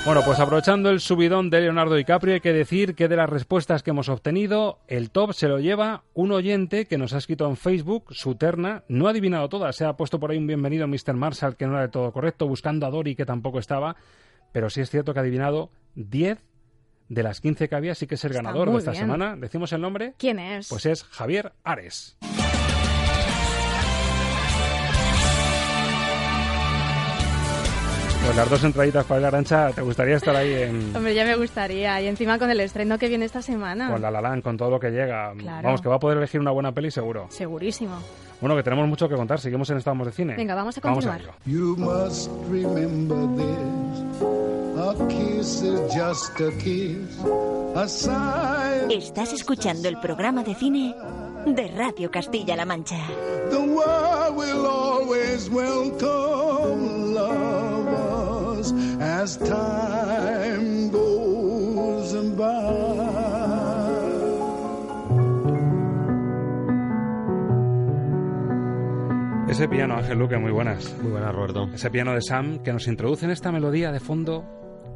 Bueno, pues aprovechando el subidón de Leonardo DiCaprio, hay que decir que de las respuestas que hemos obtenido, el top se lo lleva un oyente que nos ha escrito en Facebook, su terna, no ha adivinado todas, se ha puesto por ahí un bienvenido Mr. Marshall que no era de todo correcto, buscando a Dory que tampoco estaba, pero sí es cierto que ha adivinado 10 de las 15 que había, sí que es el ganador de esta bien. semana. ¿Decimos el nombre? ¿Quién es? Pues es Javier Ares. Pues las dos entraditas para el Arancha, ¿te gustaría estar ahí en, Hombre, ya me gustaría. Y encima con el estreno que viene esta semana. con La La Land, con todo lo que llega? Claro. Vamos, que va a poder elegir una buena peli seguro. Segurísimo. Bueno, que tenemos mucho que contar. Seguimos en Estamos de Cine. Venga, vamos a continuar. You must remember this. A kiss is just a kiss. A sigh. Estás escuchando el programa de cine de Radio Castilla-La Mancha. The world will always welcome lovers as time goes Ese piano, Ángel Luque, muy buenas. Muy buenas, Roberto. Ese piano de Sam que nos introduce en esta melodía de fondo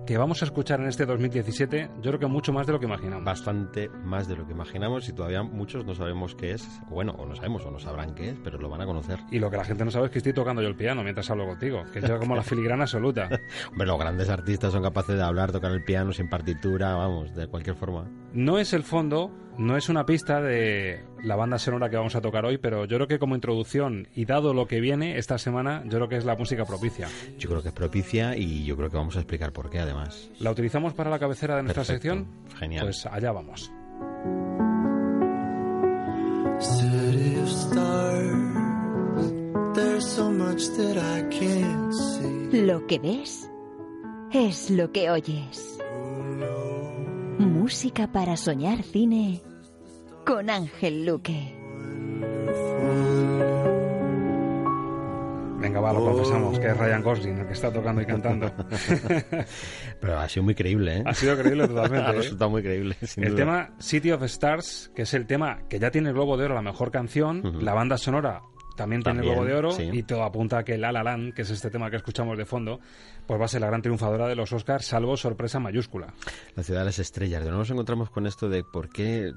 que vamos a escuchar en este 2017, yo creo que mucho más de lo que imaginamos. Bastante más de lo que imaginamos y todavía muchos no sabemos qué es. Bueno, o no sabemos o no sabrán qué es, pero lo van a conocer. Y lo que la gente no sabe es que estoy tocando yo el piano mientras hablo contigo, que es como la filigrana absoluta. [LAUGHS] Hombre, los grandes artistas son capaces de hablar, tocar el piano sin partitura, vamos, de cualquier forma. No es el fondo, no es una pista de la banda sonora que vamos a tocar hoy, pero yo creo que como introducción y dado lo que viene esta semana, yo creo que es la música propicia. Yo creo que es propicia y yo creo que vamos a explicar por qué además. ¿La utilizamos para la cabecera de nuestra Perfecto. sección? Genial. Pues allá vamos. Lo que ves es lo que oyes. Música para soñar cine con Ángel Luque. Venga, va, lo confesamos, que es Ryan Gosling el que está tocando y cantando. [LAUGHS] Pero ha sido muy creíble, ¿eh? Ha sido creíble totalmente. ha ¿eh? resultado muy creíble. sin El duda. tema City of Stars, que es el tema que ya tiene el Globo de Oro, la mejor canción, la banda sonora también tiene el Globo de Oro sí. y todo apunta a que La La Land, que es este tema que escuchamos de fondo, pues va a ser la gran triunfadora de los Oscars, salvo sorpresa mayúscula. La ciudad de las estrellas. De nuevo nos encontramos con esto de por qué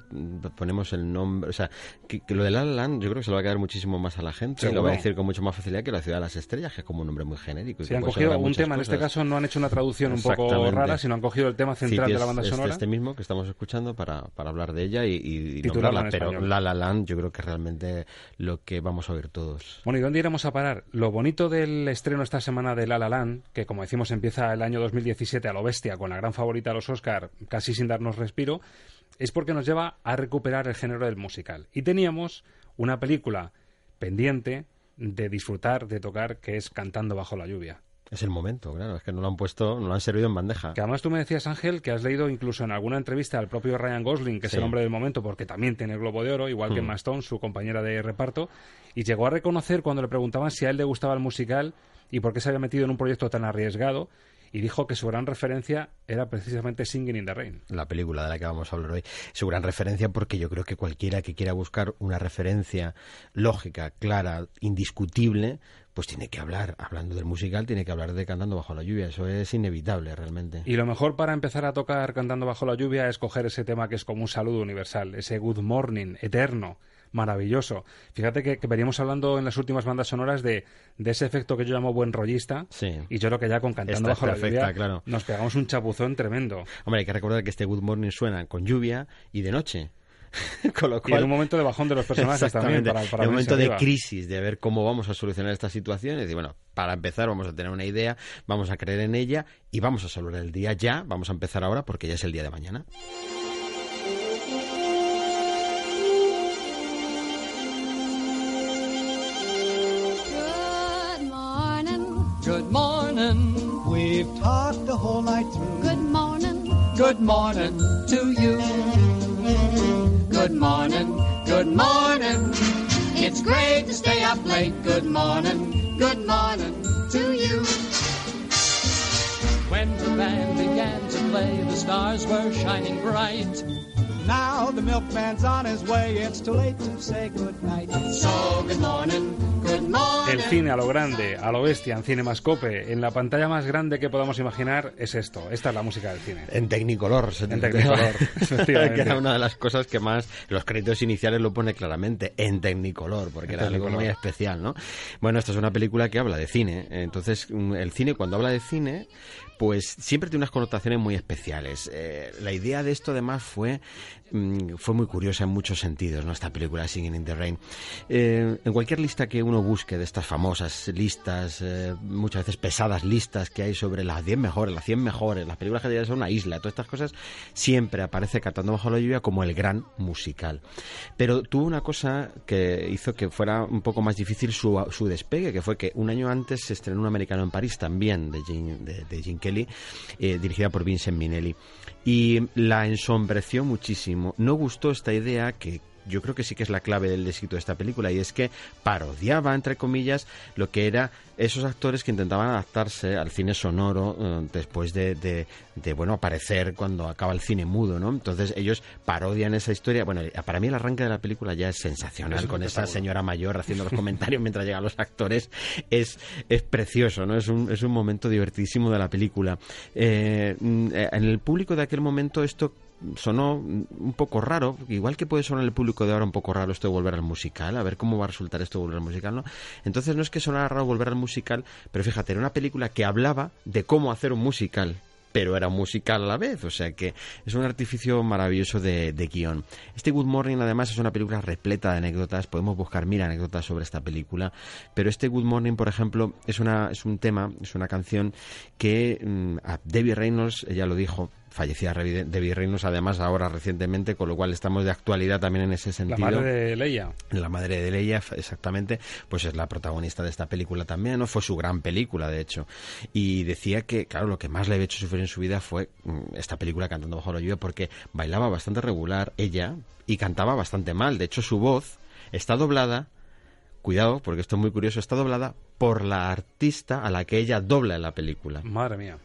ponemos el nombre. O sea, que, que lo de La La Land yo creo que se lo va a quedar muchísimo más a la gente. Seguro. Lo va a decir con mucho más facilidad que la ciudad de las estrellas, que es como un nombre muy genérico. y Si que han cogido sonar a un muchas tema, en este cosas. caso no han hecho una traducción un poco rara, sino han cogido el tema central de la banda sonora. este mismo que estamos escuchando para, para hablar de ella y, y Titularla nombrarla. Pero. La La Land yo creo que realmente lo que vamos a oír todos. Bueno, ¿y dónde iremos a parar? Lo bonito del estreno esta semana de La La Land, que como decimos empieza el año 2017 a lo bestia con la gran favorita a los Oscar, casi sin darnos respiro, es porque nos lleva a recuperar el género del musical. Y teníamos una película pendiente de disfrutar, de tocar, que es Cantando bajo la lluvia. Es el momento, claro. Es que no lo han puesto, no lo han servido en bandeja. Que además tú me decías, Ángel, que has leído incluso en alguna entrevista al propio Ryan Gosling, que es el hombre del momento, porque también tiene el Globo de Oro, igual que. Emma Stone, su compañera de reparto, y llegó a reconocer cuando le preguntaban si a él le gustaba el musical y por qué se había metido en un proyecto tan arriesgado, y dijo que su gran referencia era precisamente Singing in the Rain. la película de la que vamos a hablar hoy. Su gran referencia porque yo creo que cualquiera que quiera buscar una referencia lógica, clara, indiscutible, pues tiene que hablar, hablando del musical, tiene que hablar de Cantando bajo la lluvia. Eso es inevitable realmente. Y lo mejor para empezar a tocar cantando bajo la lluvia es coger ese tema que es como un saludo universal, ese good morning eterno, maravilloso. Fíjate que, que veníamos hablando en las últimas bandas sonoras de, de ese efecto que yo llamo buen rollista. Sí. Y yo creo que ya con cantando Esta bajo la lluvia claro. nos pegamos un chapuzón tremendo. Hombre, hay que recordar que este Good Morning suena con lluvia y de noche. [LAUGHS] Con lo Y cual... en un momento de bajón de los personajes también. Para, para en un momento de arriba. crisis, de ver cómo vamos a solucionar esta situación. Y decir, bueno, para empezar vamos a tener una idea, vamos a creer en ella y vamos a salvar el día ya. Vamos a empezar ahora porque ya es el día de mañana. Good morning. We've talked the whole night through. Good morning. Good morning to you. Good morning. Good morning. It's great to stay up late. Good morning. Good morning to you. When the band began to play, the stars were shining bright. Now the milkman's on his way. It's too late to say good night. So good morning. Good morning. El cine a lo grande, a lo bestia, en Cinemascope, en la pantalla más grande que podamos imaginar, es esto. Esta es la música del cine. En Technicolor. se- En Technicolor, [LAUGHS] efectivamente. que era una de las cosas que más, los créditos iniciales lo pone claramente, en Technicolor, porque En era algo muy especial, ¿no? Bueno, esta es una película que habla de cine. Entonces, mm, el cine, cuando habla de cine, pues siempre tiene unas connotaciones muy especiales. Eh, la idea de esto, además, fue, mm, fue muy curiosa en muchos sentidos. Esta película, Singing in the Rain. Eh, en cualquier lista que uno busque de estas famosas listas, eh, muchas veces pesadas listas que hay sobre las 10 mejores, las 100 mejores, las películas que ser una isla, todas estas cosas, siempre aparece Cantando bajo la lluvia como el gran musical. Pero tuvo una cosa que hizo que fuera un poco más difícil su, despegue, que fue que un año antes se estrenó un americano en París también, de Gene, de, de Gene Kelly, eh, dirigida por Vincent Minnelli. Y la ensombreció muchísimo. No gustó esta idea que yo creo que sí que es la clave del éxito de esta película, y es que parodiaba, entre comillas, lo que era esos actores que intentaban adaptarse al cine sonoro eh, después de, de, de, bueno, aparecer cuando acaba el cine mudo, ¿no? Entonces ellos parodian esa historia. Bueno, para mí el arranque de la película ya es sensacional, Es con esa señora mayor haciendo los [LAUGHS] comentarios mientras llegan los actores. Es, es precioso, ¿no? Es un, es un momento divertidísimo de la película. Eh, mm, eh, en el público de aquel momento esto sonó un poco raro, igual que puede sonar el público de ahora un poco raro esto de volver al musical, a ver cómo va a resultar esto de volver al musical, ¿no? Entonces no es que sonara raro volver al musical, pero fíjate, era una película que hablaba de cómo hacer un musical pero era musical a la vez, o sea que es un artificio maravilloso de, de guion. Este Good Morning además es una película repleta de anécdotas, podemos buscar mil anécdotas sobre esta película, pero este Good Morning, por ejemplo, es, una, es un tema, es una canción que mm, a Debbie Reynolds, ella lo dijo, fallecida Debbie Reynolds además ahora recientemente, con lo cual estamos de actualidad también en ese La sentido. madre de Leia. La madre de Leia, exactamente, pues es la protagonista de esta película también, ¿no? Fue su gran película, de hecho. Y decía que, claro, lo que más le había hecho sufrir en su vida fue mm, esta película Cantando bajo la lluvia, porque bailaba bastante regular ella y cantaba bastante mal. De hecho, su voz está doblada, cuidado, porque esto es muy curioso, está doblada por la artista a la que ella dobla en la película. Madre mía.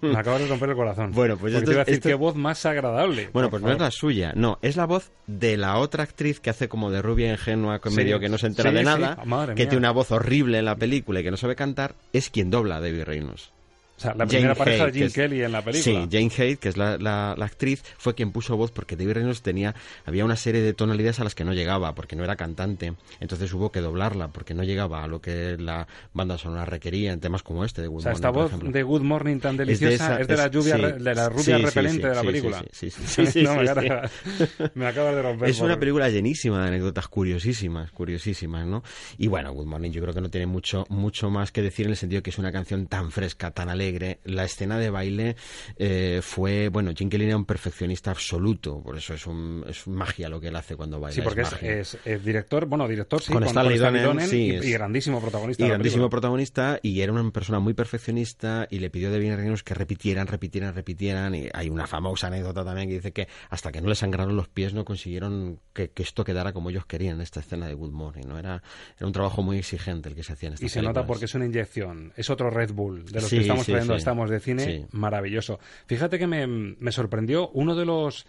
Me acabas de romper el corazón. Bueno, pues esto- te iba a decir esto- qué voz más agradable. Bueno, pues no es la suya, no, es la voz de la otra actriz que hace como de rubia ingenua, que Sí, medio que no se entera sí, de sí. nada, Madre que mía. tiene una voz horrible en la película y que no sabe cantar, es quien dobla a Debbie Reynolds. O sea, la primera pareja de Jim es- Kelly en la película. Sí, Jane Haidt, que es la, la- la actriz, fue quien puso voz porque Debbie Reynolds tenía, había una serie de tonalidades a las que no llegaba, porque no era cantante. Entonces hubo que doblarla, porque no llegaba a lo que la banda sonora requería en temas como este de Good O sea, esta Morning, voz ejemplo. de Good Morning tan deliciosa es de, esa- la lluvia, sí, re- de la rubia sí, repelente sí, de la película. Sí, sí, sí, [LAUGHS] No, me, acaba, [LAUGHS] me acabas de romper. Es una por- película llenísima de anécdotas curiosísimas, curiosísimas, ¿no? Y bueno, Good Morning yo creo que no tiene mucho, mucho más que decir en el sentido que es una canción tan fresca, tan alegre. La escena de baile eh, fue, bueno, Jim Kelly era un perfeccionista absoluto, por eso es, un, es magia lo que él hace cuando baila. Sí, porque es, es- es director, bueno, director, sí, con, Stanley Donen, Donen sí, y, grandísimo protagonista. y de grandísimo protagonista y era una persona muy perfeccionista y le pidió Debbie Reynolds que repitieran, repitieran, repitieran y hay una famosa anécdota también que dice que hasta que no le sangraron los pies no consiguieron que, que esto quedara como ellos querían esta escena de Good Morning, ¿no? Era, era un trabajo muy exigente el que se hacía en estas Y se nota porque es una inyección. Es otro Red Bull de los Sí, que estamos sí, sí. estamos de cine. Sí. Maravilloso. Fíjate que me, me sorprendió uno de los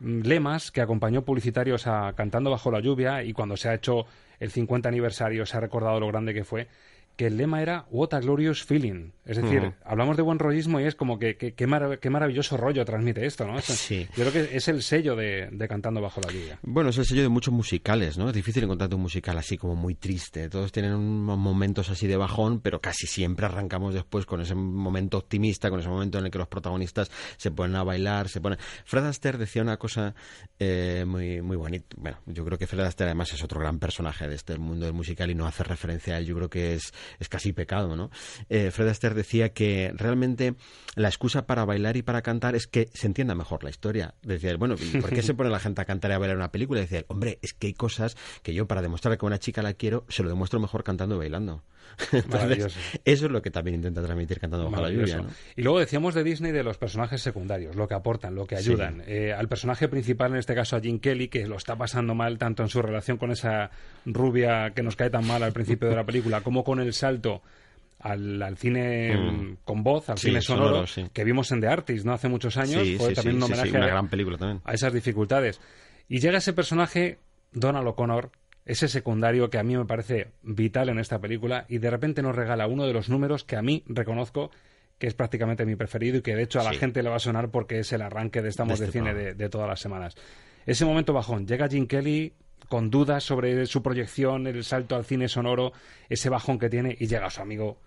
lemas que acompañó publicitarios a Cantando bajo la lluvia y cuando se ha hecho el 50 aniversario se ha recordado lo grande que fue que el lema era What a Glorious Feeling. Es decir, hablamos de buen rollismo y es como que qué marav- maravilloso rollo transmite esto, ¿no? Sí. Yo creo que es el sello de, de Cantando bajo la lluvia. Bueno, es el sello de muchos musicales, ¿no? Es difícil encontrar un musical así como muy triste. Todos tienen unos momentos así de bajón, pero casi siempre arrancamos después con ese momento optimista, con ese momento en el que los protagonistas se ponen a bailar, se ponen... Fred Astaire decía una cosa eh, muy, muy bonita. Bueno, yo creo que Fred Astaire además es otro gran personaje de este mundo del musical y no hace referencia a él. Yo creo que es, es casi pecado, ¿no? Eh, Fred Astaire decía que realmente la excusa para bailar y para cantar es que se entienda mejor la historia. Decía, bueno, ¿y ¿por qué se pone la gente a cantar y a bailar una película? Decía, hombre, es que hay cosas que yo para demostrar que a una chica la quiero, se lo demuestro mejor cantando y bailando. [LAUGHS] Entonces, eso es lo que también intenta transmitir cantando bajo la lluvia. Y luego decíamos de Disney de los personajes secundarios, lo que aportan, lo que ayudan. Eh, al personaje principal, en este caso a Jim Kelly, que lo está pasando mal tanto en su relación con esa rubia que nos cae tan mal al principio de la película, como con el salto al, al cine Mm. con voz, al Sí, cine sonoro, sonoro, sí. que vimos en The Artist, ¿no? Hace muchos años. Sí, Fue también un homenaje una a- gran película también. a esas dificultades. Y llega ese personaje, Donald O'Connor, ese secundario que a mí me parece vital en esta película, y de repente nos regala uno de los números que a mí reconozco que es prácticamente mi preferido y que de hecho a la gente le va a sonar porque es el arranque de Estamos De de, este Cine de todas las semanas. Ese momento bajón, llega Jim Kelly con dudas sobre su proyección, el salto al cine sonoro, ese bajón que tiene, y llega su amigo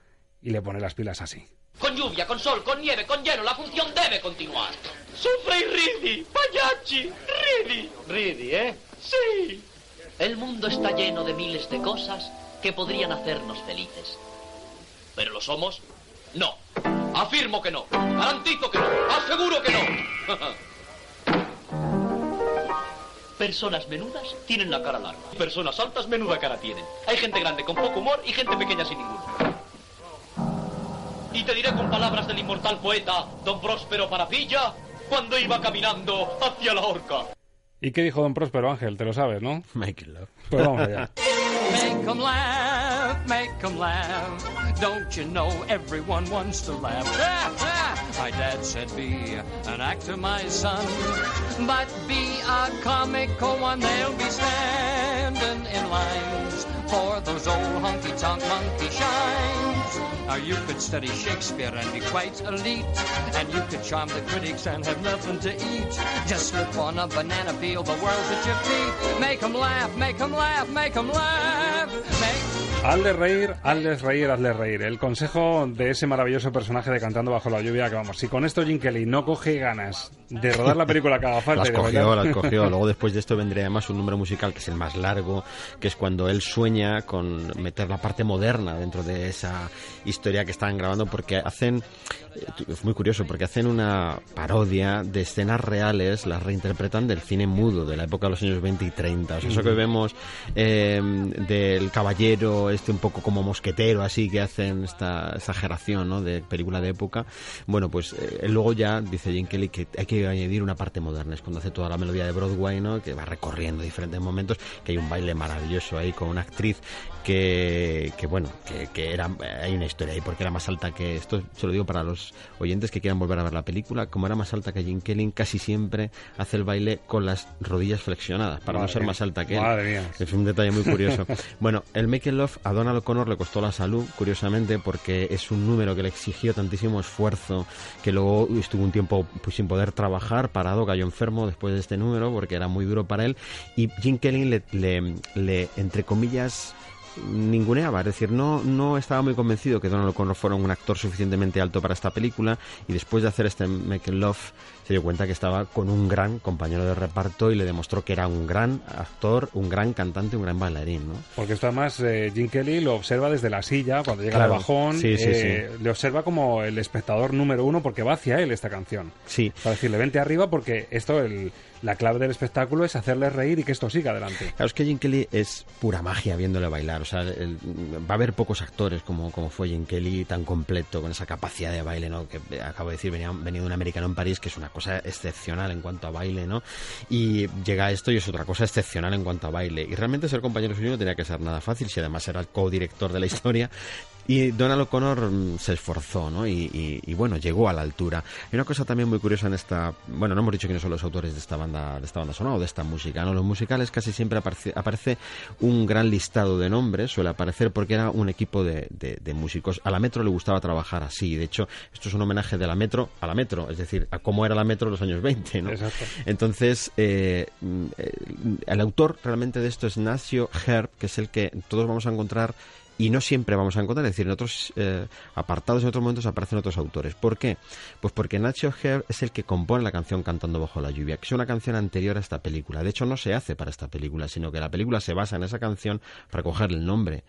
y le pone las pilas así. Con lluvia, con sol, con nieve, con hielo, la función debe continuar. ¡Sufre y ridi! ¡Pagliacci! ¡Ridi! Ridi, ¿eh? ¡Sí! El mundo está lleno de miles de cosas que podrían hacernos felices. ¿Pero lo somos? No. Afirmo que no. Garantizo que no. Aseguro que no. [LAUGHS] Personas menudas tienen la cara larga. Personas altas menuda cara tienen. Hay gente grande con poco humor y gente pequeña sin ninguno. Y te diré con palabras del inmortal poeta Don Próspero Parapilla cuando iba caminando hacia la horca. ¿Y qué dijo don Próspero Ángel? Te lo sabes, ¿no? Make it love. Pues vamos allá. [LAUGHS] Make 'em laugh, make 'em laugh. Don't you know everyone wants to laugh? [LAUGHS] My dad said be an actor, my son, but be a comical one. They'll be standing in lines for those old honky-tonk monkey shines. You could study Shakespeare and be quite elite, and you could charm the critics and have nothing to eat. Just slip on a banana peel, the world's at your feet. Make 'em laugh, make 'em laugh, make 'em laugh. Make Hazles reír, hazles reír, hazles reír. El consejo de ese maravilloso personaje de Cantando bajo la lluvia, que vamos, si con esto Jim Kelly no coge ganas de rodar la película que haga falta... Las y de cogió, bailar- las cogió. [LAUGHS] Luego después de esto vendría además un número musical que es el más largo, que es cuando él sueña con meter la parte moderna dentro de esa historia que están grabando, porque hacen, eh, es muy curioso, porque hacen una parodia de escenas reales, las reinterpretan del cine mudo de la época de los años 20 y 30. O sea, eso que vemos eh, del caballero, este un poco como mosquetero, así que hacen esta exageración ¿no? de película de época. Bueno, pues eh, luego ya dice Jim Kelly que hay que añadir una parte moderna. Es cuando hace toda la melodía de Broadway, ¿no? que va recorriendo diferentes momentos, que hay un baile maravilloso ahí con una actriz que, que bueno, que, que era, hay una historia ahí porque era más alta que esto, se lo digo para los oyentes que quieran volver a ver la película, como era más alta que Jim Kelly, casi siempre hace el baile con las rodillas flexionadas para no ser más alta que él. Madre mía. Es un detalle muy curioso. [LAUGHS] bueno, el Make It Love a Donald O'Connor le costó la salud, curiosamente, porque es un número que le exigió tantísimo esfuerzo que luego estuvo un tiempo pues, sin poder trabajar, parado, cayó enfermo después de este número porque era muy duro para él. Y Jim Kelly le, le, le, entre comillas, ninguneaba, es decir, no, no estaba muy convencido que Donald O'Connor fuera un actor suficientemente alto para esta película y después de hacer este Make Love se dio cuenta que estaba con un gran compañero de reparto y le demostró que era un gran actor, un gran cantante, un gran bailarín, ¿no? Porque esto además eh, Jim Kelly lo observa desde la silla, cuando llega Claro. el bajón, Sí, sí, eh, le observa como el espectador número uno porque va hacia él esta canción. Sí. Para decirle, vente arriba porque esto, el, la clave del espectáculo es hacerle reír y que esto siga adelante. Claro, es que Jim Kelly es pura magia viéndole bailar. O sea, va a haber pocos actores como, como fue Jim Kelly tan completo, con esa capacidad de baile, ¿no? Que acabo de decir, venía, venía de un americano en París, que es una cosa excepcional en cuanto a baile, ¿no? Y llega esto y es otra cosa excepcional en cuanto a baile. Y realmente ser compañero suyo no tenía que ser nada fácil, si además era el co-director de la historia. Y Donald O'Connor mm, se esforzó, ¿no? Y, y- y, bueno, llegó a la altura. Hay una cosa también muy curiosa en esta... Bueno, no hemos dicho quiénes son los autores de esta banda, de esta banda sonora o de esta música, ¿no? Los musicales casi siempre aparece, aparece un gran listado de nombres, suele aparecer porque era un equipo de, de- de músicos. A la Metro le gustaba trabajar así. De hecho, esto es un homenaje de la Metro a la Metro, es decir, a cómo era la Metro en los años 20, ¿no? Exacto. Entonces, eh, mm, eh, el autor realmente de esto es Nacio Herb, que es el que todos vamos a encontrar y no siempre vamos a encontrar, es decir, en otros eh, apartados, en otros momentos aparecen otros autores. ¿Por qué? Pues porque Nacho Herb es el que compone la canción Cantando bajo la lluvia, que es una canción anterior a esta película. De hecho, no se hace para esta película, sino que la película se basa en esa canción para cogerle el nombre.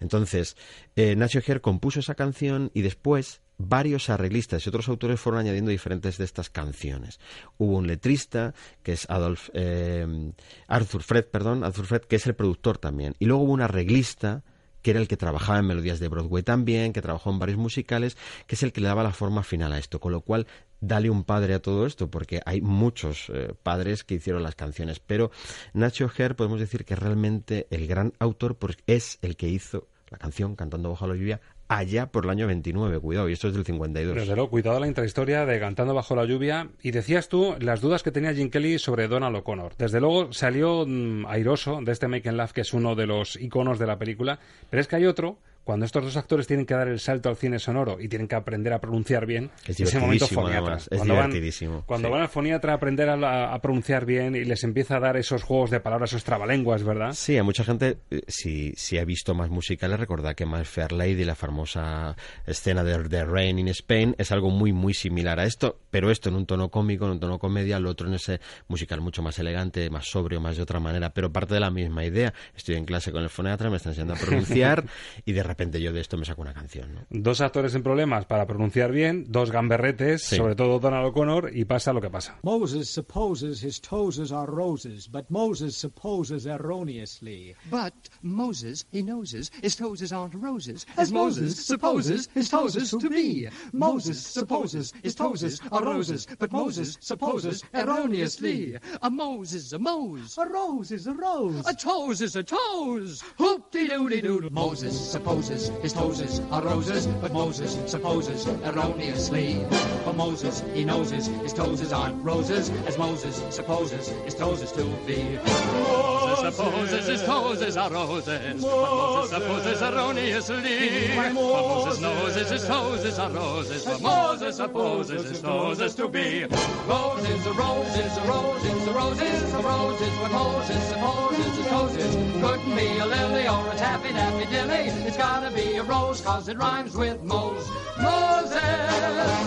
Entonces, eh, Nacho Herb compuso esa canción y después varios arreglistas y otros autores fueron añadiendo diferentes de estas canciones. Hubo un letrista, que es Adolf, eh, Arthur Fred, perdón, Arthur Fred, que es el productor también. Y luego hubo un arreglista, que era el que trabajaba en melodías de Broadway también, que trabajó en varios musicales, que es el que le daba la forma final a esto. Con lo cual, dale un padre a todo esto, porque hay muchos eh, padres que hicieron las canciones. Pero Nacho Herr, podemos decir que realmente el gran autor pues, es el que hizo la canción Cantando bajo la lluvia allá por el año 29, cuidado, y esto es del 52. Desde luego, cuidado la intrahistoria de Cantando bajo la lluvia. Y decías tú las dudas que tenía Jim Kelly sobre Donald O'Connor. Desde luego salió mm, airoso de este Make and Laugh, que es uno de los iconos de la película. Pero es que hay otro, cuando estos dos actores tienen que dar el salto al cine sonoro y tienen que aprender a pronunciar bien, Es ese momento divertidísimo, foniatra. además, es cuando van, cuando sí. van al foniatra a aprender a, a pronunciar bien y les empieza a dar esos juegos de palabras, esos trabalenguas, ¿verdad? Sí, a mucha gente, eh, si, si ha visto más musicales, recordad que My Fair Lady, la famosa escena de The Rain in Spain, es algo muy, muy similar a esto, pero esto en un tono cómico, en un tono comedia, lo otro en ese musical mucho más elegante, más sobrio, más de otra manera, pero parte de la misma idea. Estoy en clase con el foniatra, me está enseñando a pronunciar [LAUGHS] y de repente repente yo de esto me saco una canción. ¿no? Dos actores en problemas para pronunciar bien, dos gamberretes, Sí. sobre todo Donald O'Connor, y pasa lo que pasa. Moses supposes his toes are roses, but Moses supposes erroneously. But Moses, he noses, his toes aren't roses, As Moses supposes his toes to be. Moses supposes his toes are roses, but Moses supposes erroneously. A Mose is a Mose. A rose is a rose. A toes is a toes. Hoop-de-doo-de-doo. Moses supposes his toes are roses, but Moses supposes erroneously. For Moses, he noses his toes aren't roses, as Moses supposes his toes to be. Moses supposes his toes are roses, but Moses supposes erroneously. For Moses knows his toes are roses, but Moses supposes his toes to be. Roses, a roses, a roses, a roses, a roses, but Moses supposes his toes couldn't be a lily or a taffy taffy dilly. It's gotta be a rose, cause it rhymes with Mose. Moses!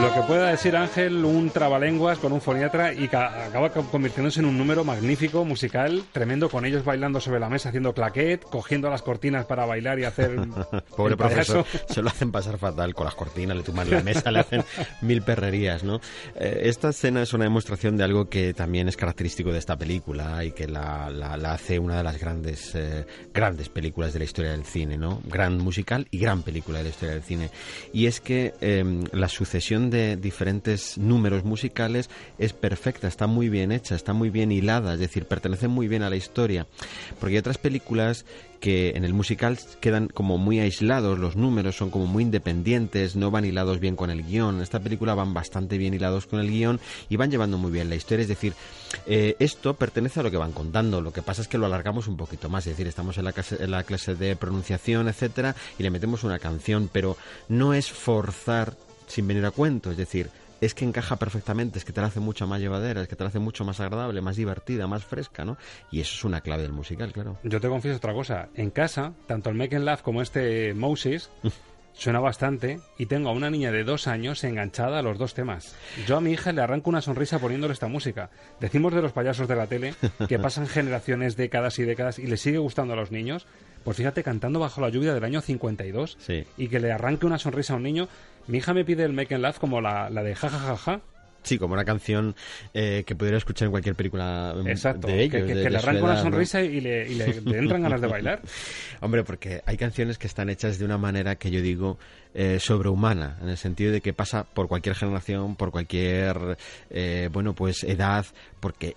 Lo que pueda decir Ángel, un trabalenguas con un foniatra y ca- acaba co- convirtiéndose en un número magnífico, musical, tremendo, con ellos bailando sobre la mesa, haciendo claquet, cogiendo las cortinas para bailar y hacer [LAUGHS] Pobre profesor, se lo hacen pasar fatal con las cortinas, le tumban la mesa, le hacen [LAUGHS] mil perrerías, ¿no? Eh, esta escena es una demostración de algo que también es característico de esta película y que la, la- la hace una de las grandes, eh, grandes películas de la historia del cine, ¿no? Gran musical y gran película de la historia del cine. Y es que eh, la sucesión de diferentes números musicales es perfecta, está muy bien hecha, está muy bien hilada, es decir, pertenece muy bien a la historia. Porque hay otras películas que en el musical quedan como muy aislados, los números son como muy independientes, no van hilados bien con el guion. En esta película van bastante bien hilados con el guion y van llevando muy bien la historia. Es decir, eh, esto pertenece a lo que van contando. Lo que pasa es que lo alargamos un poquito más. Es decir, estamos en la clase, en la clase de pronunciación, etcétera, y le metemos una canción, pero no es forzar sin venir a cuento. Es decir, es que encaja perfectamente, es que te la hace mucho más llevadera, es que te la hace mucho más agradable, más divertida, más fresca, ¿no? Y eso es una clave del musical, claro. Yo te confieso otra cosa. En casa, tanto el Make and Laugh como este Moses suena bastante y tengo a una niña de dos años enganchada a los dos temas. Yo a mi hija le arranco una sonrisa poniéndole esta música. Decimos de los payasos de la tele que [LAUGHS] pasan generaciones, décadas y décadas y le sigue gustando a los niños. Pues fíjate, cantando bajo la lluvia del año 52 Sí. y que le arranque una sonrisa a un niño. Mi hija me pide el Make and Laugh como la, la de jajajaja. Sí, como una canción eh, que pudiera escuchar en cualquier película mm, Exacto, de ellos. que, que- de- que le arranca una sonrisa y, le, y le- le entran ganas de bailar. [LAUGHS] Hombre, porque hay canciones que están hechas de una manera que yo digo eh, sobrehumana, en el sentido de que pasa por cualquier generación, por cualquier, eh, bueno, pues edad, porque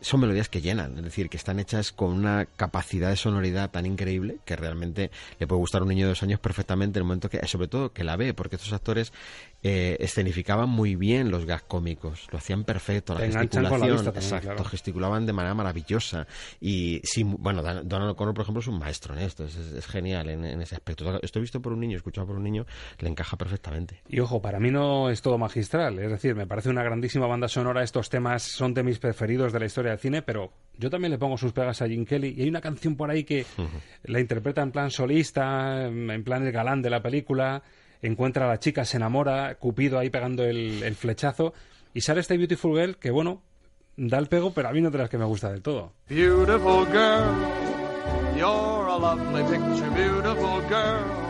son melodías que llenan, es decir, que están hechas con una capacidad de sonoridad tan increíble que realmente le puede gustar a un niño de dos años perfectamente en el momento que, sobre todo, que la ve, porque estos actores eh, escenificaban muy bien los gags cómicos, lo hacían perfecto, la Te la gesticulación, vista también, exacto, claro. gesticulaban de manera maravillosa y sí, bueno, Donald O'Connor, por ejemplo, es un maestro en esto, es, es- es genial en, en ese aspecto. Esto visto por un niño, escuchado por un niño, le encaja perfectamente. Y ojo, para mí no es todo magistral, es decir, me parece una grandísima banda sonora, estos temas son de mis preferidos de la historia del cine, pero yo también le pongo sus pegas a Jim Kelly y hay una canción por ahí que la interpreta en plan solista, en plan el galán de la película, encuentra a la chica, se enamora, Cupido ahí pegando el, el flechazo y sale este Beautiful Girl que bueno, da el pego, pero a mí no de las que me gusta del todo. Beautiful girl, you're a lovely picture, beautiful girl.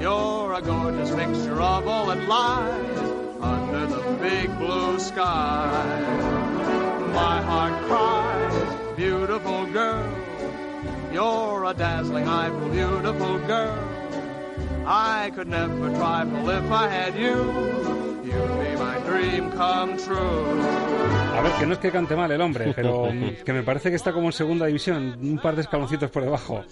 You're a gorgeous mixture of all that lies under the big blue sky. My heart cries, beautiful girl. You're a dazzling eyeful, beautiful girl. I could never trifle if I had you. You'd be my dream come true. A ver, que no es que cante mal el hombre, pero [LAUGHS] que me parece que está como en segunda división, un par de escaloncitos por debajo.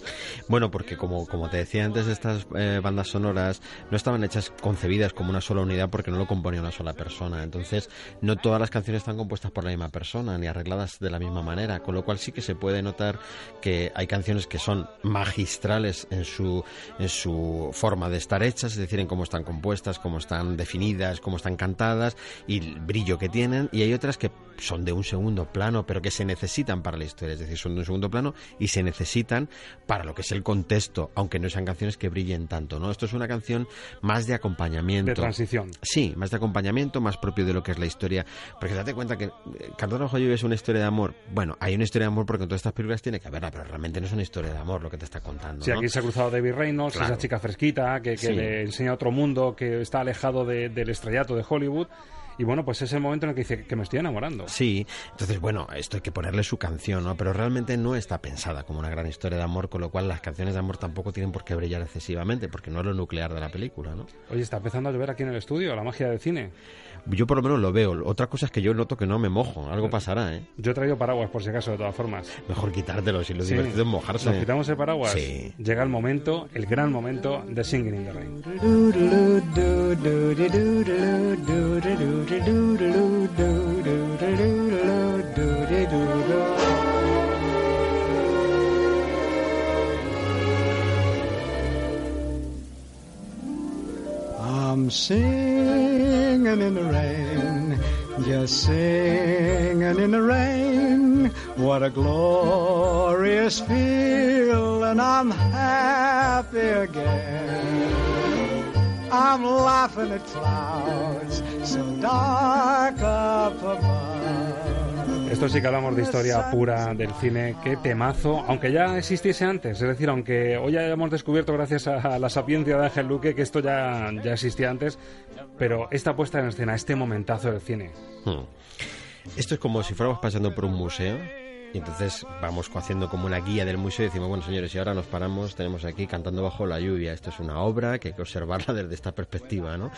Bueno, porque como, como te decía antes, estas eh, bandas sonoras no estaban hechas, concebidas como una sola unidad porque no lo componía una sola persona. Entonces, no todas las canciones están compuestas por la misma persona ni arregladas de la misma manera, con lo cual sí que se puede notar que hay canciones que son magistrales en su, en su forma de estar hechas, es decir, en cómo están compuestas, cómo están definidas, cómo están cantadas, y el brillo que tienen y hay otras que son de un segundo plano, pero que se necesitan para la historia, es decir, son de un segundo plano y se necesitan para lo que es el contexto, aunque no sean canciones que brillen tanto, ¿no? Esto es una canción más de acompañamiento. De transición. Sí, más de acompañamiento, más propio de lo que es la historia. Porque date cuenta que eh, la lluvia es una historia de amor. Bueno, hay una historia de amor porque en todas estas películas tiene que haberla, pero realmente no es una historia de amor lo que te está contando. Sí, ¿no? aquí se ha cruzado David Reynolds, Claro. esa chica fresquita que, que Sí. le enseña otro mundo, que está alejado de- del estrellato de Hollywood. Y bueno, pues es el momento en el que dice que me estoy enamorando. Sí, entonces bueno, esto hay que ponerle su canción, ¿no? Pero realmente no está pensada como una gran historia de amor, con lo cual las canciones de amor tampoco tienen por qué brillar excesivamente, porque no es lo nuclear de la película, ¿no? Oye, está empezando a llover aquí en el estudio, la magia del cine. Yo por lo menos lo veo. Otra cosa es que yo noto que no me mojo. Algo pasará, ¿eh? Yo he traído paraguas por si acaso, de todas formas. Mejor quitártelo, si lo Sí. divertido es mojarse. Nos quitamos el paraguas. Sí. Llega el momento, el gran momento de Singing in the Rain. I'm singing in the rain, just singing in the rain. What a glorious feeling, I'm happy again. I'm laughing at clouds so dark up above. Esto sí que hablamos de historia pura del cine. Qué temazo, aunque ya existiese antes. Es decir, aunque hoy ya hemos descubierto, gracias a la sapiencia de Ángel Luque, que esto ya, ya existía antes. Pero esta puesta en escena, este momentazo del cine. Hmm. Esto es como si fuéramos pasando por un museo y entonces vamos haciendo como una guía del museo y decimos, bueno señores, y ahora nos paramos, tenemos aquí cantando bajo la lluvia. Esto es una obra que hay que observarla [LAUGHS] desde esta perspectiva, ¿no?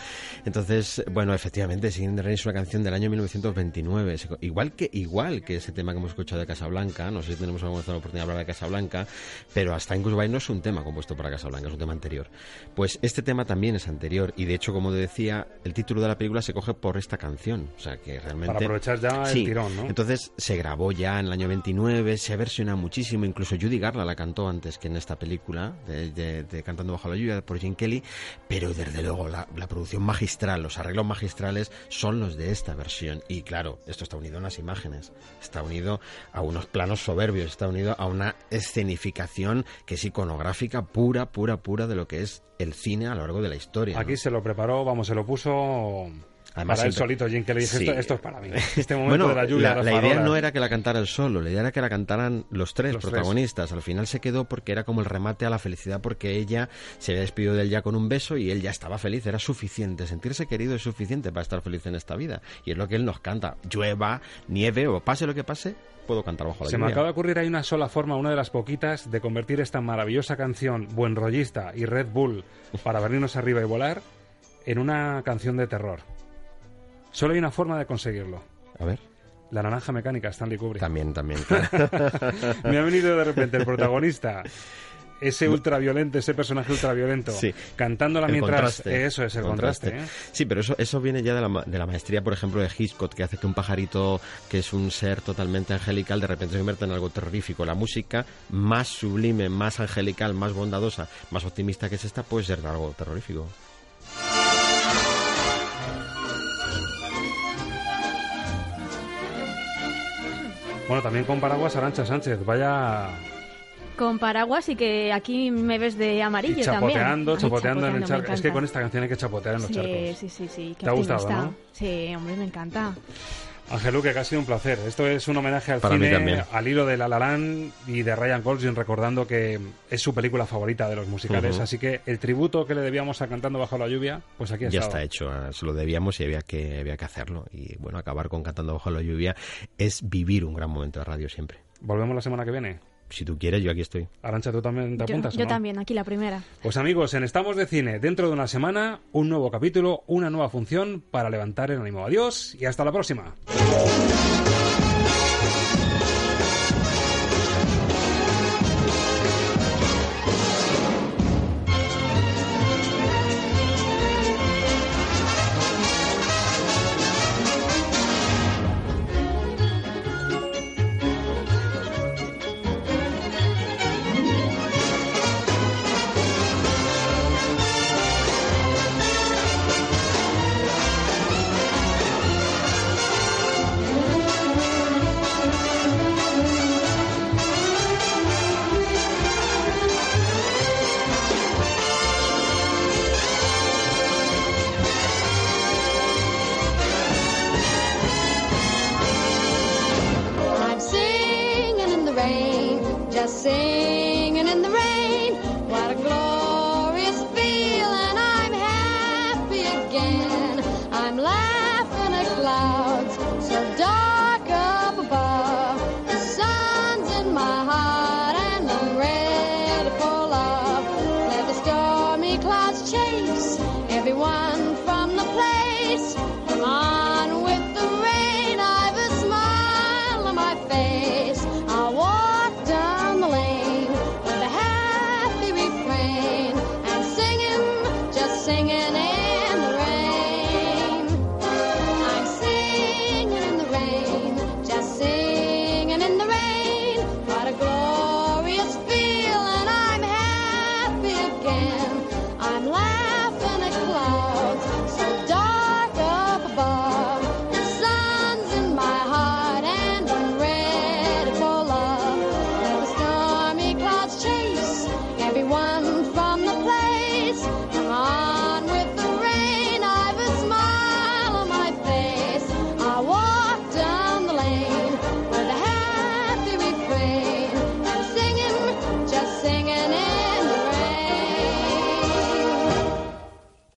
Entonces, bueno, efectivamente, Singing in the Rain es una canción del año 1929. Se- Igual que, igual que ese tema que hemos escuchado de Casablanca, no sé si tenemos alguna vez la oportunidad de hablar de Casablanca, pero hasta Angus Goodbye no es un tema compuesto para Casablanca, es un tema anterior. Pues este tema también es anterior y de hecho, como decía, el título de la película se coge por esta canción. O sea, que realmente... Para aprovechar ya el Sí, tirón, ¿no? Entonces se grabó ya en el año 29, se versiona muchísimo, incluso Judy Garland la cantó antes que en esta película de, de- de Cantando bajo la lluvia por Gene Kelly, pero desde luego la, la producción magistral, los arreglos magistrales son los de esta versión. Y claro, esto está unido a unas imágenes, está unido a unos planos soberbios, está unido a una escenificación que es iconográfica pura, pura, pura de lo que es el cine a lo largo de la historia. ¿no? Aquí se lo preparó, vamos, se lo puso Además, para él siempre- solito, Jim, que le dije, Sí. esto, esto es para mí. [LAUGHS] Este momento Bueno, de la lluvia, la, idea no era que la cantara él solo, la idea era que la cantaran los tres Los tres. protagonistas. Al final se quedó porque era como el remate a la felicidad, porque ella se había despedido de él ya con un beso y él ya estaba feliz, era suficiente. Sentirse querido es suficiente para estar feliz en esta vida. Y es lo que él nos canta. Llueva, nieve o pase lo que pase, puedo cantar bajo la Se me acaba de ocurrir, hay una sola forma, una de las poquitas, de convertir esta maravillosa canción, buen rollista y Red Bull para venirnos arriba y volar, en una canción de terror. Solo hay una forma de conseguirlo. A ver. La naranja mecánica, Stanley Kubrick. También, también, [LAUGHS] claro. Me ha venido de repente el protagonista, ese ultraviolento, ese personaje ultraviolento, Sí. cantándola El mientras... contraste. Eso es el contraste. ¿eh? Sí, pero eso, eso viene ya de la, de la maestría, por ejemplo, de Hitchcock, que hace que un pajarito que es un ser totalmente angelical de repente se convierta en algo terrorífico. La música más sublime, más angelical, más bondadosa, más optimista que es esta, puede ser algo terrorífico. Bueno, también con paraguas Arancha Sánchez, vaya Con paraguas y que aquí me ves de amarillo y chapoteando, también. Ay, chapoteando en el. Es que con esta canción hay que chapotear en los sí, charcos. Sí, sí, sí. qué ¿Te ha gustado, no? Sí, hombre, me encanta. Ángel Luque, que ha sido un placer. Esto es un homenaje al Para cine, al hilo de La La Land y de Ryan Gosling, recordando que es su película favorita de los musicales. Así que el tributo que le debíamos a Cantando Bajo la Lluvia, pues aquí ha Ya está hecho, eh, se lo debíamos y había que, había que hacerlo. Y bueno, acabar con Cantando bajo la lluvia es vivir un gran momento de radio siempre. Volvemos la semana que viene. Si tú quieres, yo aquí estoy. Arancha, ¿tú también te Yo, apuntas? yo no? también, aquí la primera. Pues amigos, en Estamos de Cine, dentro de una semana, un nuevo capítulo, una nueva función para levantar el ánimo. Adiós y hasta la próxima.